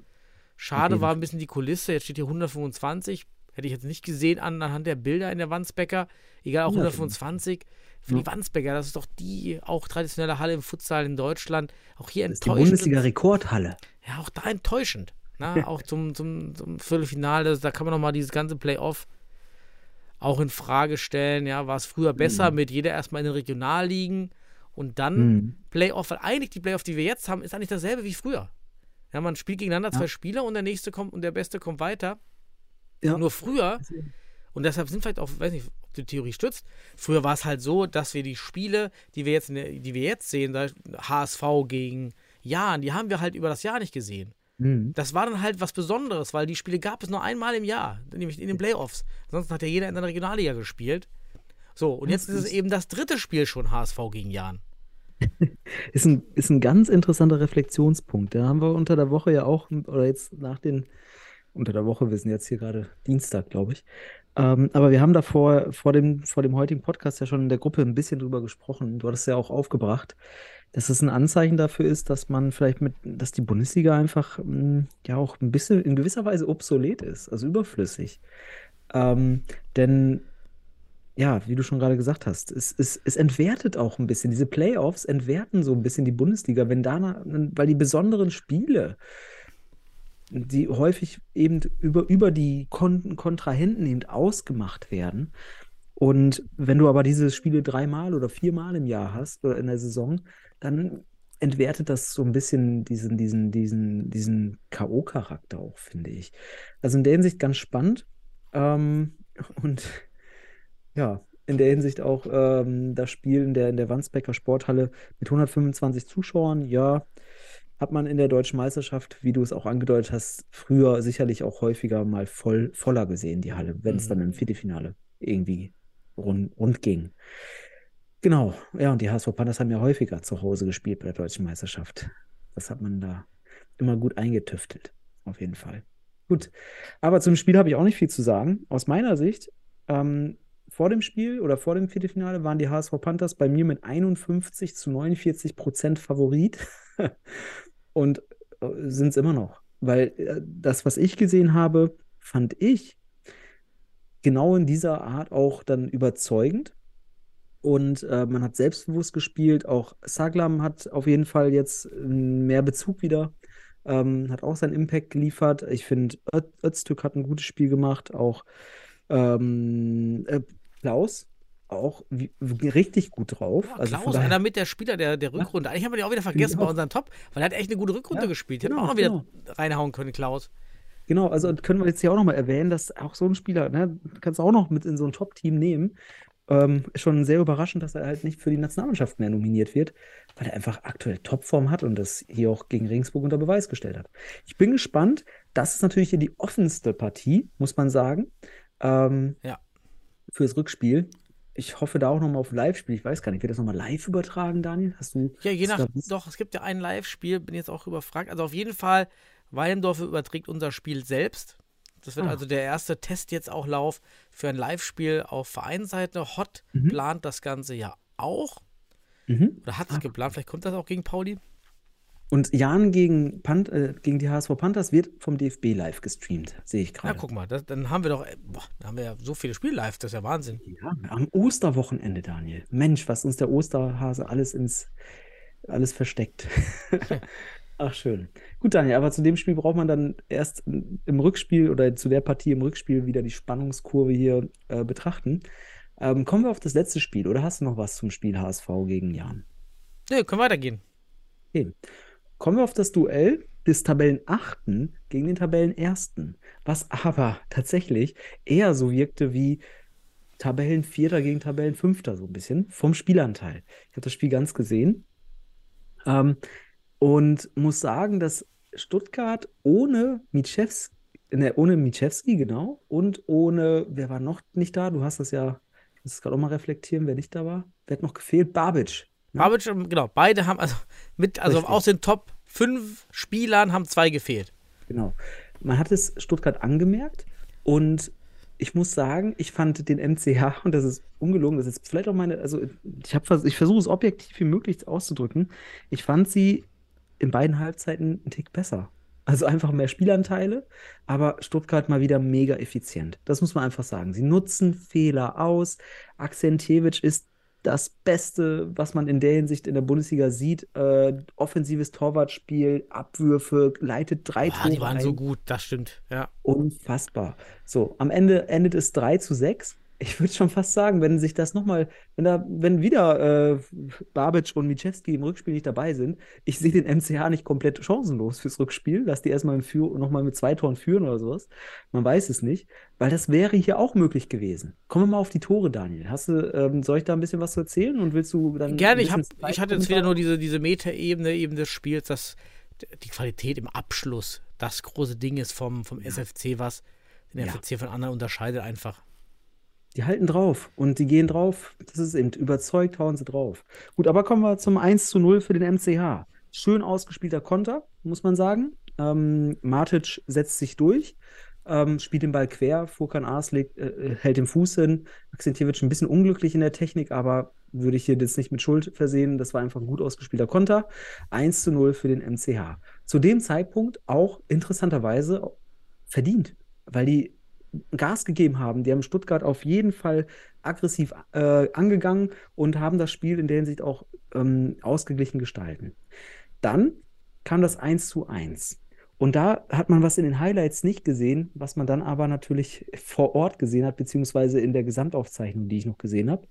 Schade jeden war ein bisschen die Kulisse. Jetzt steht hier 125. Hätte ich jetzt nicht gesehen anhand der Bilder in der Wandsbecker. Egal, auch 125. Für die Wandsbecker, das ist doch die auch traditionelle Halle im Futsal in Deutschland. Auch hier Das ist die enttäuschend. Bundesliga-Rekordhalle. Ja, auch da enttäuschend. Na, auch zum, zum, zum Viertelfinale, da kann man nochmal dieses ganze Playoff auch in Frage stellen. Ja, war es früher besser mit jeder erstmal in den Regionalligen und dann Mhm. Playoff, weil eigentlich die Playoff, die wir jetzt haben, ist eigentlich dasselbe wie früher. Ja, man spielt gegeneinander zwei Spieler und der nächste kommt und der Beste kommt weiter. Ja. Nur früher, und deshalb sind vielleicht auch, weiß nicht, ob die Theorie stützt, früher war es halt so, dass wir die Spiele, die wir jetzt, die wir jetzt sehen, da HSV gegen Jahn, die haben wir halt über das Jahr nicht gesehen. Mhm. Das war dann halt was Besonderes, weil die Spiele gab es nur einmal im Jahr, nämlich in den Playoffs. Ansonsten hat ja jeder in der Regionalliga gespielt. So, und jetzt ist es eben das dritte Spiel schon HSV gegen Jahn. Ist ein, ist ein ganz interessanter Reflexionspunkt. Da haben wir unter der Woche ja auch, oder jetzt nach den, unter der Woche, wir sind jetzt hier gerade Dienstag, glaube ich. Ähm, aber wir haben davor, vor dem, vor dem heutigen Podcast ja schon in der Gruppe ein bisschen drüber gesprochen. Du hattest ja auch aufgebracht, dass es ein Anzeichen dafür ist, dass man vielleicht mit, dass die Bundesliga einfach mh, ja auch ein bisschen in gewisser Weise obsolet ist, also überflüssig. Ähm, denn ja, wie du schon gerade gesagt hast, es, es, es entwertet auch ein bisschen. Diese Playoffs entwerten so ein bisschen die Bundesliga, wenn da, weil die besonderen Spiele, die häufig eben über, über die Kon Kontrahenten eben ausgemacht werden. Und wenn du aber diese Spiele dreimal oder viermal im Jahr hast oder in der Saison, dann entwertet das so ein bisschen diesen, diesen, diesen, diesen K.O.-Charakter auch, finde ich. Also in der Hinsicht ganz spannend. Ähm, und ja, in der Hinsicht auch ähm, das Spiel in der, in der Wandsbecker Sporthalle mit 125 Zuschauern, ja, hat man in der deutschen Meisterschaft, wie du es auch angedeutet hast, früher sicherlich auch häufiger mal voll, voller gesehen, die Halle, wenn es Mhm. dann im Viertelfinale irgendwie rund, rund ging. Genau, ja, und die HSV Panthers haben ja häufiger zu Hause gespielt bei der deutschen Meisterschaft. Das hat man da immer gut eingetüftelt, auf jeden Fall. Gut, aber zum Spiel habe ich auch nicht viel zu sagen. Aus meiner Sicht, ähm, vor dem Spiel oder vor dem Viertelfinale waren die HSV Panthers bei mir mit 51 zu 49 Prozent Favorit und sind es immer noch. Weil äh, das, was ich gesehen habe, fand ich genau in dieser Art auch dann überzeugend. Und äh, man hat selbstbewusst gespielt. Auch Saglam hat auf jeden Fall jetzt äh, mehr Bezug wieder. Ähm, hat auch seinen Impact geliefert. Ich finde, Öztürk hat ein gutes Spiel gemacht. Auch ähm, äh, Klaus auch wie, richtig gut drauf. Ja, also Klaus, einer mit der Spieler der, der Rückrunde. Eigentlich haben wir die auch wieder vergessen bei unserem Top, weil er hat echt eine gute Rückrunde Ja, gespielt. Hätten wir genau, auch noch wieder reinhauen können, Klaus. Genau, also können wir jetzt hier auch nochmal erwähnen, dass auch so ein Spieler, ne, kannst du auch noch mit in so ein Top-Team nehmen. Ähm, ist schon sehr überraschend, dass er halt nicht für die Nationalmannschaft mehr nominiert wird, weil er einfach aktuell Topform hat und das hier auch gegen Regensburg unter Beweis gestellt hat. Ich bin gespannt. Das ist natürlich hier die offenste Partie, muss man sagen. Ähm, Ja. Fürs Rückspiel. Ich hoffe da auch nochmal auf Live-Spiel. Ich weiß gar nicht, wird das nochmal live übertragen, Daniel? Hast du. Ja, je nach. Doch, es gibt ja ein Live-Spiel, bin jetzt auch überfragt. Also auf jeden Fall, Weilendorf überträgt unser Spiel selbst. Das wird Ah. also der erste Test jetzt auch Lauf für ein Live-Spiel auf Vereinsseite. Hot Mhm. plant das Ganze ja auch. Mhm. Oder hat es Ah. geplant? Vielleicht kommt das auch gegen Pauli. Und Jan gegen, Pan äh, gegen die HSV Panthers wird vom DFB live gestreamt, sehe ich gerade. guck mal, das, dann haben wir doch. äh, Boah, dann haben wir ja so viele Spiele live, das ist ja Wahnsinn. Ja, am Osterwochenende, Daniel. Mensch, was uns der Osterhase alles ins alles versteckt. Ach, schön. Gut, Daniel, aber zu dem Spiel braucht man dann erst im Rückspiel oder zu der Partie im Rückspiel wieder die Spannungskurve hier äh, betrachten. Ähm, kommen wir auf das letzte Spiel oder hast du noch was zum Spiel HSV gegen Jan? Nö, können weitergehen. Okay. Kommen wir auf das Duell des Tabellenachten gegen den Tabellenersten, was aber tatsächlich eher so wirkte wie Tabellenvierter gegen Tabellenfünfter, so ein bisschen vom Spielanteil. Ich habe das Spiel ganz gesehen ähm, und muss sagen, dass Stuttgart ohne Mitschewski, ne, ohne Mitschewski, genau, und ohne, wer war noch nicht da? Du hast das ja, ich muss es gerade auch mal reflektieren, wer nicht da war. Wer hat noch gefehlt? Babic. Babic, und- genau, beide haben, also mit, also Richtig. aus den Top 5 Spielern haben zwei gefehlt. Genau. Man hat es Stuttgart angemerkt und ich muss sagen, ich fand den MCH, und das ist ungelogen, das ist vielleicht auch meine, also ich, hab ich versuche es objektiv wie möglich auszudrücken. Ich fand sie in beiden Halbzeiten einen Tick besser. Also einfach mehr Spielanteile, aber Stuttgart mal wieder mega effizient. Das muss man einfach sagen. Sie nutzen Fehler aus. Akzentjewitsch ist das Beste, was man in der Hinsicht in der Bundesliga sieht. Äh, offensives Torwartspiel, Abwürfe, leitet drei Ah, die Tore waren ein. so gut, das stimmt, ja. Unfassbar. So, am Ende endet es 3 zu 6. Ich würde schon fast sagen, wenn sich das nochmal, wenn da, wenn wieder äh, Babic und Michewski im Rückspiel nicht dabei sind, ich sehe den MCH nicht komplett chancenlos fürs Rückspiel, dass die erstmal im Führ nochmal mit zwei Toren führen oder sowas. Man weiß es nicht, weil das wäre hier auch möglich gewesen. Kommen wir mal auf die Tore, Daniel. Hast du, ähm, soll ich da ein bisschen was zu erzählen und willst du dann Gerne, ich, hab, ich hatte jetzt wieder nur diese, diese Metaebene eben des Spiels, dass die Qualität im Abschluss das große Ding ist vom, vom SFC, was den Ja. FCC von anderen unterscheidet einfach. Die halten drauf und die gehen drauf. Das ist eben überzeugt, hauen sie drauf. Gut, aber kommen wir zum 1 zu 0 für den MCH. Schön ausgespielter Konter, muss man sagen. Ähm, Matic setzt sich durch, ähm, spielt den Ball quer. Furkan Ars legt, äh, hält den Fuß hin. Akzentjewitsch ein bisschen unglücklich in der Technik, aber würde ich hier jetzt nicht mit Schuld versehen. Das war einfach ein gut ausgespielter Konter. 1 zu 0 für den MCH. Zu dem Zeitpunkt auch interessanterweise verdient, weil die Gas gegeben haben. Die haben Stuttgart auf jeden Fall aggressiv äh, angegangen und haben das Spiel in der Hinsicht auch ähm, ausgeglichen gestalten. Dann kam das 1 zu 1. Und da hat man was in den Highlights nicht gesehen, was man dann aber natürlich vor Ort gesehen hat, beziehungsweise in der Gesamtaufzeichnung, die ich noch gesehen habe.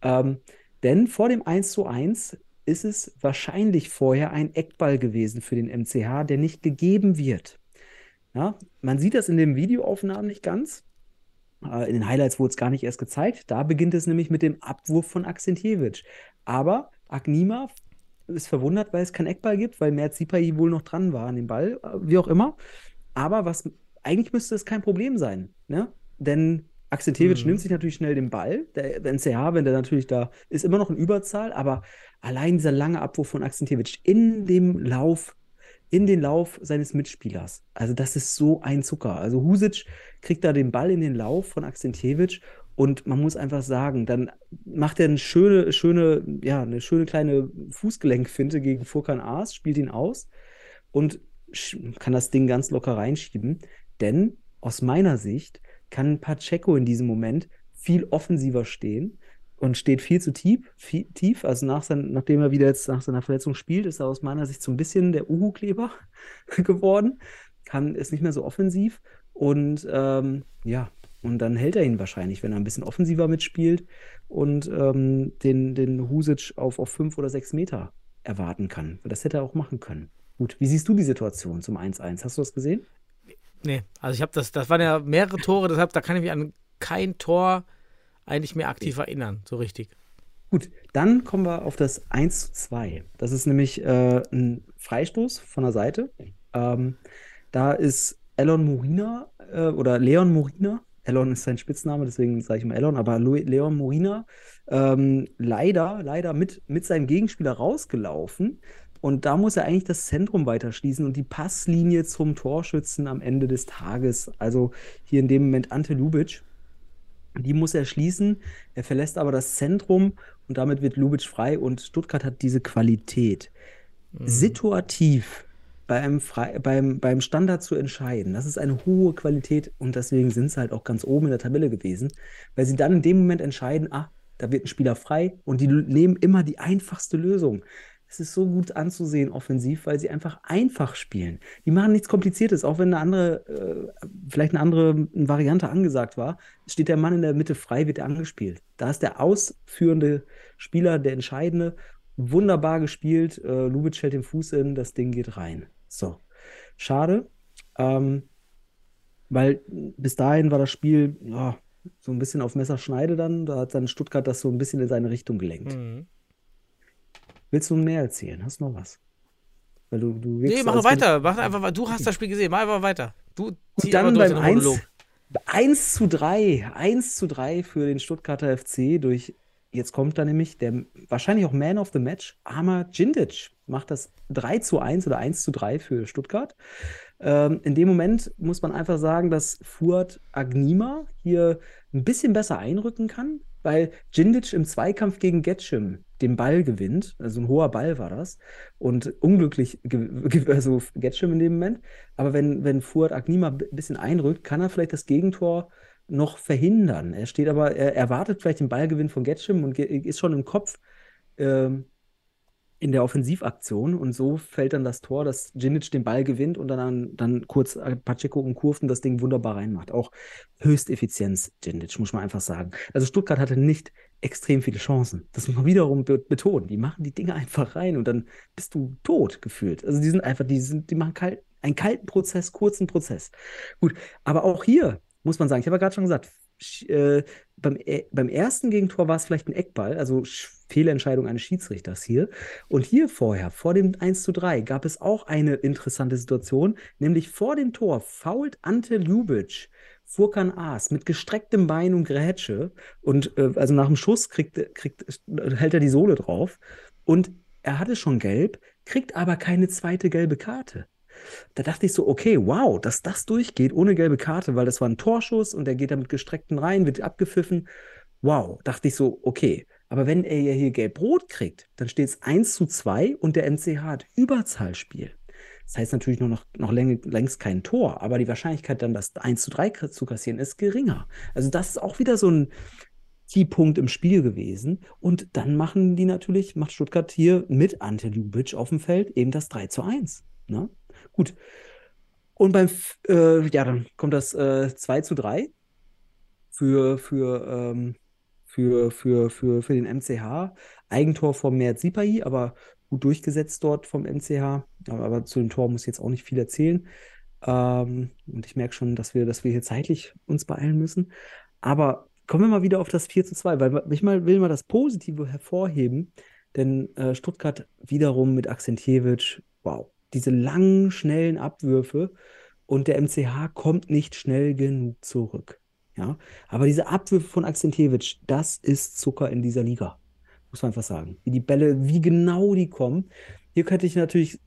Ähm, denn vor dem 1 zu 1 ist es wahrscheinlich vorher ein Eckball gewesen für den MCH, der nicht gegeben wird. Ja, man sieht das in den Videoaufnahmen nicht ganz. Äh, in den Highlights wurde es gar nicht erst gezeigt. Da beginnt es nämlich mit dem Abwurf von Akzentjewitsch. Aber Agnima ist verwundert, weil es keinen Eckball gibt, weil Mert Sipai wohl noch dran war an dem Ball, äh, wie auch immer. Aber was eigentlich müsste es kein Problem sein, ne? Denn Akzentjewitsch Mhm. nimmt sich natürlich schnell den Ball. Der, der NCH, wenn der natürlich da ist, immer noch in Überzahl, aber allein dieser lange Abwurf von Akzentjewitsch in dem Lauf in den Lauf seines Mitspielers. Also das ist so ein Zucker. Also Husic kriegt da den Ball in den Lauf von Akzentjewitsch und man muss einfach sagen, dann macht er eine schöne, schöne, ja, eine schöne kleine Fußgelenkfinte gegen Furkan Aas, spielt ihn aus und kann das Ding ganz locker reinschieben. Denn aus meiner Sicht kann Pacheco in diesem Moment viel offensiver stehen und steht viel zu tief. Viel, tief. Also nach sein, nachdem er wieder jetzt nach seiner Verletzung spielt, ist er aus meiner Sicht so ein bisschen der Uhu-Kleber geworden. Kann, ist nicht mehr so offensiv. Und ähm, ja, und dann hält er ihn wahrscheinlich, wenn er ein bisschen offensiver mitspielt und ähm, den, den Husic auf, auf fünf oder sechs Meter erwarten kann. Das hätte er auch machen können. Gut, wie siehst du die Situation zum 1-1? Hast du das gesehen? Nee, also ich habe das, das waren ja mehrere Tore, deshalb, da kann ich mich an kein Tor eigentlich mehr aktiv erinnern, so richtig. Gut, dann kommen wir auf das 1 zu 2. Das ist nämlich äh, ein Freistoß von der Seite. Ähm, da ist Elon Morina äh, oder Leon Morina. Elon ist sein Spitzname, deswegen sage ich mal Elon, aber Leon Morina ähm, leider, leider mit, mit seinem Gegenspieler rausgelaufen. Und da muss er eigentlich das Zentrum weiter schließen und die Passlinie zum Torschützen am Ende des Tages. Also hier in dem Moment Ante Lubitsch. Die muss er schließen. Er verlässt aber das Zentrum und damit wird Lubitsch frei und Stuttgart hat diese Qualität. Situativ beim, frei, beim, beim Standard zu entscheiden, das ist eine hohe Qualität und deswegen sind sie halt auch ganz oben in der Tabelle gewesen, weil sie dann in dem Moment entscheiden, ah, da wird ein Spieler frei und die nehmen immer die einfachste Lösung. Es ist so gut anzusehen offensiv, weil sie einfach einfach spielen. Die machen nichts Kompliziertes, auch wenn eine andere, äh, vielleicht eine andere Variante angesagt war. Steht der Mann in der Mitte frei, wird er angespielt. Da ist der ausführende Spieler, der entscheidende. Wunderbar gespielt. Äh, Lubitsch hält den Fuß in, das Ding geht rein. So. Schade. Ähm, weil bis dahin war das Spiel ja, so ein bisschen auf Messerschneide dann. Da hat dann Stuttgart das so ein bisschen in seine Richtung gelenkt. Mhm. Willst du mehr erzählen? Hast du noch was? Weil du, du Nee, mach weiter, mach einfach. Du hast das Spiel gesehen, mach einfach weiter. Du Und dann beim den 1, Monolog. 1 zu 3, 1 zu 3 für den Stuttgarter FC durch jetzt kommt da nämlich der wahrscheinlich auch Man of the Match, Arma Djindjic, macht das 3 zu 1 oder 1 zu 3 für Stuttgart. Ähm, in dem Moment muss man einfach sagen, dass Fuad Agnima hier ein bisschen besser einrücken kann, weil Djindjic im Zweikampf gegen Getschim den Ball gewinnt. Also ein hoher Ball war das. Und unglücklich, also Getschim in dem Moment. Aber wenn, wenn Fuad Agnima ein bisschen einrückt, kann er vielleicht das Gegentor noch verhindern. Er steht aber, er erwartet vielleicht den Ballgewinn von Getschim und ist schon im Kopf ähm, in der Offensivaktion und so fällt dann das Tor, dass Djinic den Ball gewinnt und dann, dann kurz Pacheco umkurvt und das Ding wunderbar reinmacht. Auch Höchsteffizienz, Djinic, muss man einfach sagen. Also Stuttgart hatte nicht extrem viele Chancen. Das muss man wiederum be betonen. Die machen die Dinge einfach rein und dann bist du tot gefühlt. Also die sind einfach, die sind, die machen kalt, einen kalten Prozess, kurzen Prozess. Gut, aber auch hier muss man sagen, ich habe ja gerade schon gesagt, äh, beim, äh, beim ersten Gegentor war es vielleicht ein Eckball, also Fehlentscheidung eines Schiedsrichters hier. Und hier vorher, vor dem 1 zu 3, gab es auch eine interessante Situation, nämlich vor dem Tor fault Ante Ljubic Furkan Aas mit gestrecktem Bein und Grätsche und äh, also nach dem Schuss kriegt, kriegt, hält er die Sohle drauf und er hatte schon gelb, kriegt aber keine zweite gelbe Karte. Da dachte ich so, okay, wow, dass das durchgeht ohne gelbe Karte, weil das war ein Torschuss und er geht da mit gestreckten Reihen, wird abgepfiffen. Wow, dachte ich so, okay. Aber wenn er ja hier gelb-rot kriegt, dann steht es 1 zu 2 und der MCH hat Überzahlspiel. Das heißt natürlich nur noch, noch läng längst kein Tor, aber die Wahrscheinlichkeit dann, das 1 zu 3 zu kassieren, ist geringer. Also das ist auch wieder so ein Keypunkt im Spiel gewesen. Und dann machen die natürlich, macht Stuttgart hier mit Ante Ljubic auf dem Feld eben das 3 zu 1. Ne? Gut. Und beim, äh, ja, dann kommt das äh, 2 zu 3 für, für, ähm, für, für, für, für den MCH. Eigentor von Mert Sipai, aber gut durchgesetzt dort vom MCH. Aber, aber zu dem Tor muss ich jetzt auch nicht viel erzählen. Ähm, und ich merke schon, dass wir, dass wir hier zeitlich uns beeilen müssen. Aber kommen wir mal wieder auf das 4 zu 2, weil ich mal, will mal das Positive hervorheben. Denn äh, Stuttgart wiederum mit Akzentjewitsch, wow, diese langen, schnellen Abwürfe und der MCH kommt nicht schnell genug zurück. Ja, aber diese Abwürfe von Akzentjewitsch, das ist Zucker in dieser Liga. Muss man einfach sagen. Wie die Bälle, wie genau die kommen. Hier könnte ich natürlich,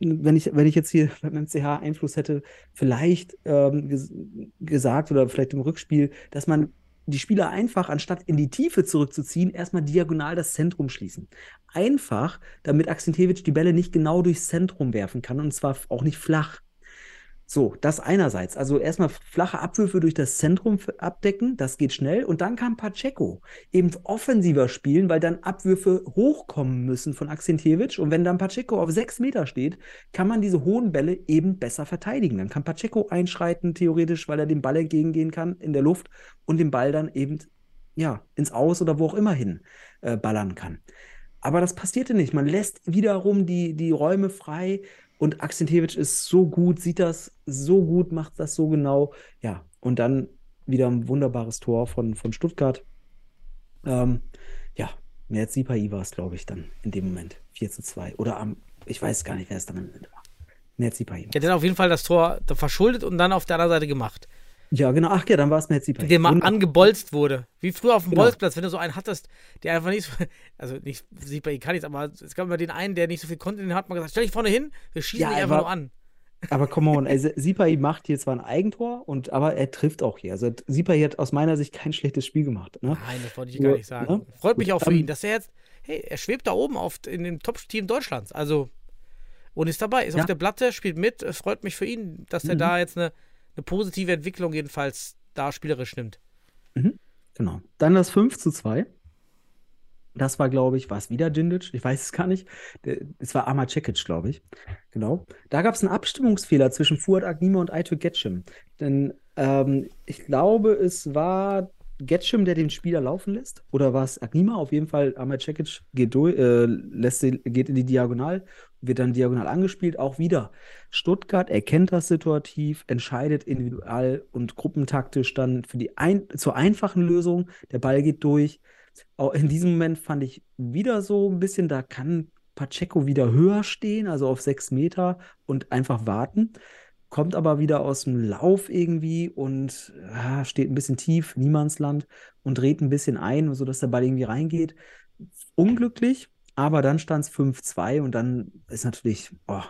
wenn ich, wenn ich jetzt hier beim MCH Einfluss hätte, vielleicht ähm, ges gesagt oder vielleicht im Rückspiel, dass man die Spieler einfach, anstatt in die Tiefe zurückzuziehen, erstmal diagonal das Zentrum schließen. Einfach, damit Akzentjewitsch die Bälle nicht genau durchs Zentrum werfen kann und zwar auch nicht flach. So, das einerseits. Also erstmal flache Abwürfe durch das Zentrum abdecken, das geht schnell. Und dann kann Pacheco eben offensiver spielen, weil dann Abwürfe hochkommen müssen von Akzentjewitsch. Und wenn dann Pacheco auf sechs Meter steht, kann man diese hohen Bälle eben besser verteidigen. Dann kann Pacheco einschreiten, theoretisch, weil er dem Ball entgegengehen kann in der Luft und den Ball dann eben ja, ins Aus oder wo auch immer hin äh, ballern kann. Aber das passierte nicht. Man lässt wiederum die, die Räume frei und Akzentjewitsch ist so gut, sieht das so gut, macht das so genau. Ja, und dann wieder ein wunderbares Tor von, von Stuttgart. Ähm, ja, Mert Sipai war es, glaube ich, dann in dem Moment. 4 zu 2. Oder am, ich weiß gar nicht, wer es dann am Ende war. Sipai. Der hat auf jeden Fall das Tor verschuldet und dann auf der anderen Seite gemacht. Ja, genau. Ach ja, dann war es Mert Sipai. Der mal angebolzt wurde. Wie früher auf dem Genau. Bolzplatz, wenn du so einen hattest, der einfach nicht so, also nicht, sieht bei nichts, aber es gab immer den einen, der nicht so viel konnte, den hat man gesagt, stell dich vorne hin, wir schießen Ja, dich einfach nur an. Aber come on, also Sipai macht hier zwar ein Eigentor, und, aber er trifft auch hier. Also Sipai hat aus meinerCht kein schlechtes Spiel gemacht. Ne? Nein, das wollte ich gar nicht sagen. ne? Freut mich auch für ihn, dass er jetzt, hey, er schwebt da oben auf, in dem Top-Team Deutschlands. Also, und ist dabei, ist Ja. auf der Platte, spielt mit. Freut mich für ihn, dass er Mhm. da jetzt eine, eine positive Entwicklung jedenfalls da spielerisch nimmt. Genau. Dann das 5 zu 2. Das war, glaube ich, war es wieder Djindjic? Ich weiß es gar nicht. Der- Es war Amar Cekic, glaube ich. Genau. Da gab es einen Abstimmungsfehler zwischen Fuad Agnima und Aytuk Getschim. Denn ähm, ich glaube, es war Getschim, der den Spieler laufen lässt. Oder war es Agnima? Auf jeden Fall, Amar Cekic geht, äh, geht in die Diagonal, wird dann diagonal angespielt. Auch wieder. Stuttgart erkennt das situativ, entscheidet individual und gruppentaktisch dann für die ein zur einfachen Lösung. Der Ball geht durch. Auch in diesem Moment fand ich wieder so ein bisschen, da kann Pacheco wieder höher stehen, also auf sechs Meter und einfach warten. kommt aber wieder aus dem Lauf irgendwie und ja, steht ein bisschen tief, Niemandsland und dreht ein bisschen ein, sodass der Ball irgendwie reingeht. Unglücklich, aber dann stand es 5-2 und dann ist natürlich, oh,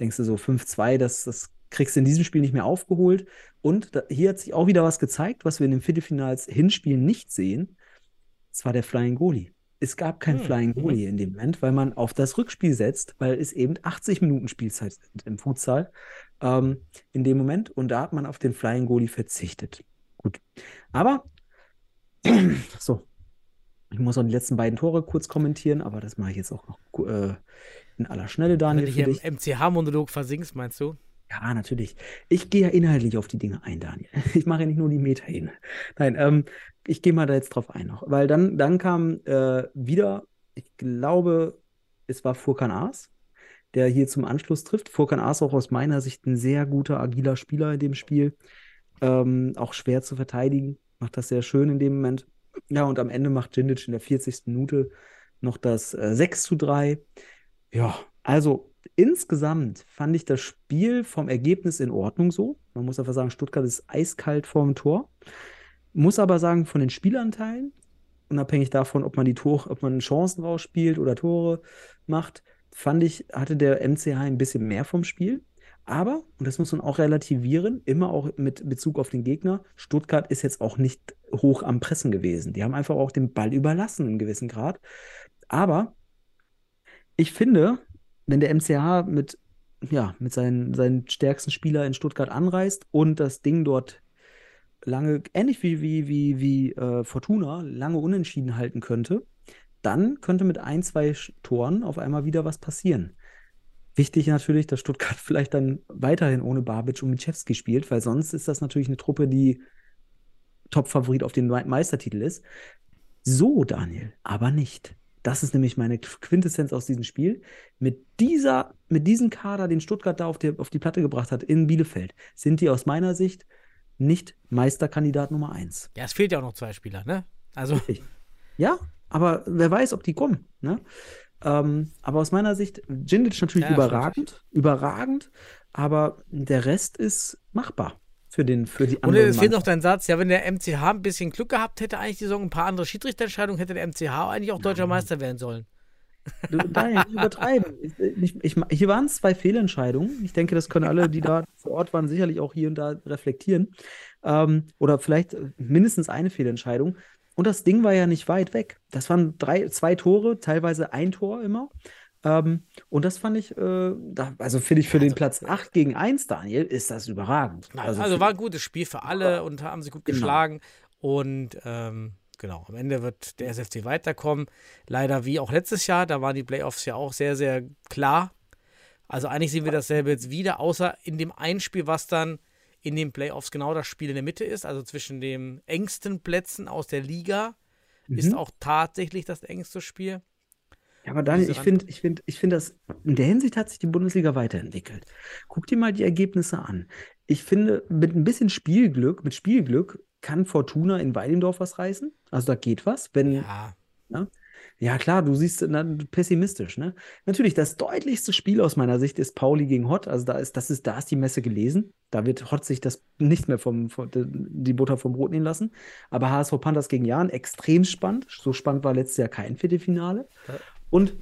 denkst du so, 5-2, das, das kriegst du in diesem Spiel nicht mehr aufgeholt. Und da, hier hat sich auch wieder was gezeigt, was wir in den Viertelfinals Hinspielen nicht sehen. Das war der Flying Goalie. Es gab kein Hm, Flying mhm. Goalie in dem Moment, weil man auf das Rückspiel setzt, weil es eben 80 Minuten Spielzeit sind im Futsal ähm, in dem Moment. Und da hat man auf den Flying Goalie verzichtet. Gut. Aber, so, ich muss auch die letzten beiden Tore kurz kommentieren, aber das mache ich jetzt auch noch äh, in aller Schnelle, Wenn Daniel, du für hier im MCH-Monolog versinkst, meinst du? Ja, natürlich. Ich gehe ja inhaltlich auf die Dinge ein, Daniel. Ich mache ja nicht nur die Meter hin. Nein, ähm, ich gehe mal da jetzt drauf ein noch. Weil dann, dann kam äh, wieder, ich glaube, es war Furkan Aas, der hier zum Anschluss trifft. Furkan Aas auch aus meiner Sicht ein sehr guter, agiler Spieler in dem Spiel. Ähm, auch schwer zu verteidigen. Macht das sehr schön in dem Moment. Ja, und am Ende macht Djindjic in der 40. Minute noch das äh, 6 zu 3. Ja, also insgesamt fand ich das Spiel vom Ergebnis in Ordnung so. Man muss einfach sagen, Stuttgart ist eiskalt vorm Tor. Muss aber sagen, von den Spielanteilen, unabhängig davon, ob man die Tore, ob man Chancen rausspielt oder Tore macht, fand ich, hatte der MCH ein bisschen mehr vom Spiel. Aber, und das muss man auch relativieren, immer auch mit Bezug auf den Gegner, Stuttgart ist jetzt auch nicht hoch am Pressen gewesen. Die haben einfach auch den Ball überlassen im gewissen Grad. Aber ich finde, wenn der MCH mit, ja, mit seinen, seinen stärksten Spieler in Stuttgart anreist und das Ding dort lange, ähnlich wie, wie, wie, wie äh, Fortuna, lange unentschieden halten könnte, dann könnte mit ein, zwei Toren auf einmal wieder was passieren. Wichtig natürlich, dass Stuttgart vielleicht dann weiterhin ohne Babic und Michewski spielt, weil sonst ist das natürlich eine Truppe, die Top-Favorit auf den Me- Meistertitel ist. So, Daniel, aber nicht. Das ist nämlich meine Quintessenz aus diesem Spiel. Mit dieser, mit diesem Kader, den Stuttgart da auf die, auf die Platte gebracht hat in Bielefeld, sind die aus meiner Sicht nicht Meisterkandidat Nummer eins. Ja, es fehlt ja auch noch zwei Spieler, ne? Also, Ja, aber wer weiß, ob die kommen. Ne? Ähm, aber aus meiner Sicht, Djindjic natürlich Ja, überragend, überragend, aber der Rest ist machbar für, den, für die und anderen. es fehlt noch dein Satz, ja, wenn der MCH ein bisschen Glück gehabt hätte, eigentlich die Saison ein paar andere Schiedsrichterentscheidungen, hätte der MCH eigentlich auch deutscher Meister werden sollen. Daniel, nicht übertreiben. Ich, ich, hier waren es zwei Fehlentscheidungen. Ich denke, das können alle, die da vor Ort waren, sicherlich auch hier und da reflektieren. Ähm, oder vielleicht mindestens eine Fehlentscheidung. Und das Ding war ja nicht weit weg. Das waren drei, zwei Tore, teilweise ein Tor immer. Ähm, und das fand ich, äh, da, also finde ich für den Platz 8 gegen 1, Daniel, ist das überragend. Also, für- war ein gutes Spiel für alle und haben sich gut Genau. geschlagen. Und ähm, genau, am Ende wird der SFC weiterkommen. Leider wie auch letztes Jahr, da waren die Playoffs ja auch sehr, sehr klar. Also eigentlich sehen wir dasselbe jetzt wieder, außer in dem Einspiel, was dann in den Playoffs genau das Spiel in der Mitte ist, also zwischen den engsten Plätzen aus der Liga, ist Mhm. auch tatsächlich das engste Spiel. Ja, aber Daniel, ich finde, ich finde, ich finde, dass in der Hinsicht hat sich die Bundesliga weiterentwickelt. Guck dir mal die Ergebnisse an. Ich finde, mit ein bisschen Spielglück, mit Spielglück kann Fortuna in Weilendorf was reißen. Also da geht was. Wenn, Ja, ja klar, du siehst na, pessimistisch, ne? Natürlich, das deutlichste Spiel aus meiner Sicht ist Pauli gegen Hott. Also da ist, das ist, da ist die Messe gelesen. Da wird Hott sich das nicht mehr vom, vom die Butter vom Brot nehmen lassen. Aber HSV Panthers gegen Jan, extrem spannend. So spannend war letztes Jahr kein Viertelfinale. Ja. Und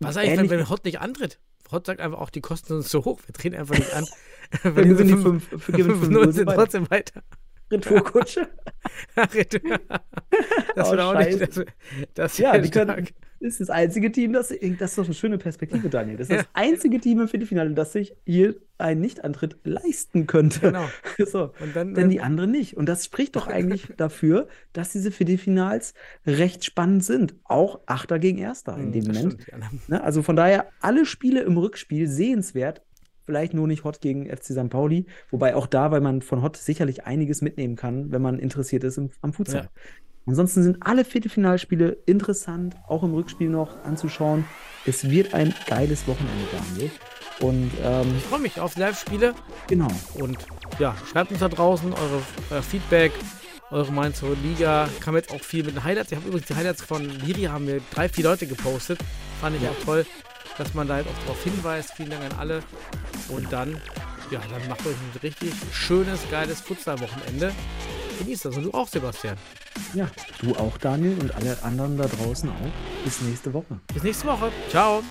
was eigentlich, wenn, wenn Hott nicht antritt? Hott sagt einfach auch, die Kosten sind zu hoch, wir drehen einfach nicht an. Dann gewinnen die fünf, gewinnen 5 fünf 0 0 sind trotzdem weiter. Retourkutsche. das Oh, wird auch nicht. Das, das Ja, die können, ist das einzige Team, das, das ist doch eine schöne Perspektive, Daniel. Das ist das einzige Team im Viertelfinale, das sich hier einen Nichtantritt leisten könnte. Genau. So. Und dann, Denn die anderen nicht. Und das spricht doch eigentlich dafür, dass diese Viertelfinals recht spannend sind. Auch Achter gegen Erster in Hm, dem Moment. stimmt, anderen- Ne? Also von daher, alle Spiele im Rückspiel sehenswert. Vielleicht nur nicht Hot gegen FC St. Pauli. Wobei auch da, weil man von Hot sicherlich einiges mitnehmen kann, wenn man interessiert ist im, am Futsal. Ja. Ansonsten sind alle Viertelfinalspiele interessant, auch im Rückspiel noch anzuschauen. Es wird ein geiles Wochenende, Daniel. Und ähm, Ich freue mich auf Live-Spiele genau. und ja, schreibt uns da draußen eure, euer Feedback, eure Meinung zur Liga. Kam jetzt auch viel mit den Highlights. Ich habe übrigens die Highlights von Liri, haben wir drei, vier Leute gepostet. Fand ich Ja. auch toll, dass man da halt auch darauf hinweist. Vielen Dank an alle. Und dann Ja, dann macht euch ein richtig schönes, geiles Futsal-Wochenende. Genießt das und du auch, Sebastian. Ja, du auch, Daniel, und alle anderen da draußen auch. Bis nächste Woche. Bis nächste Woche. Ciao.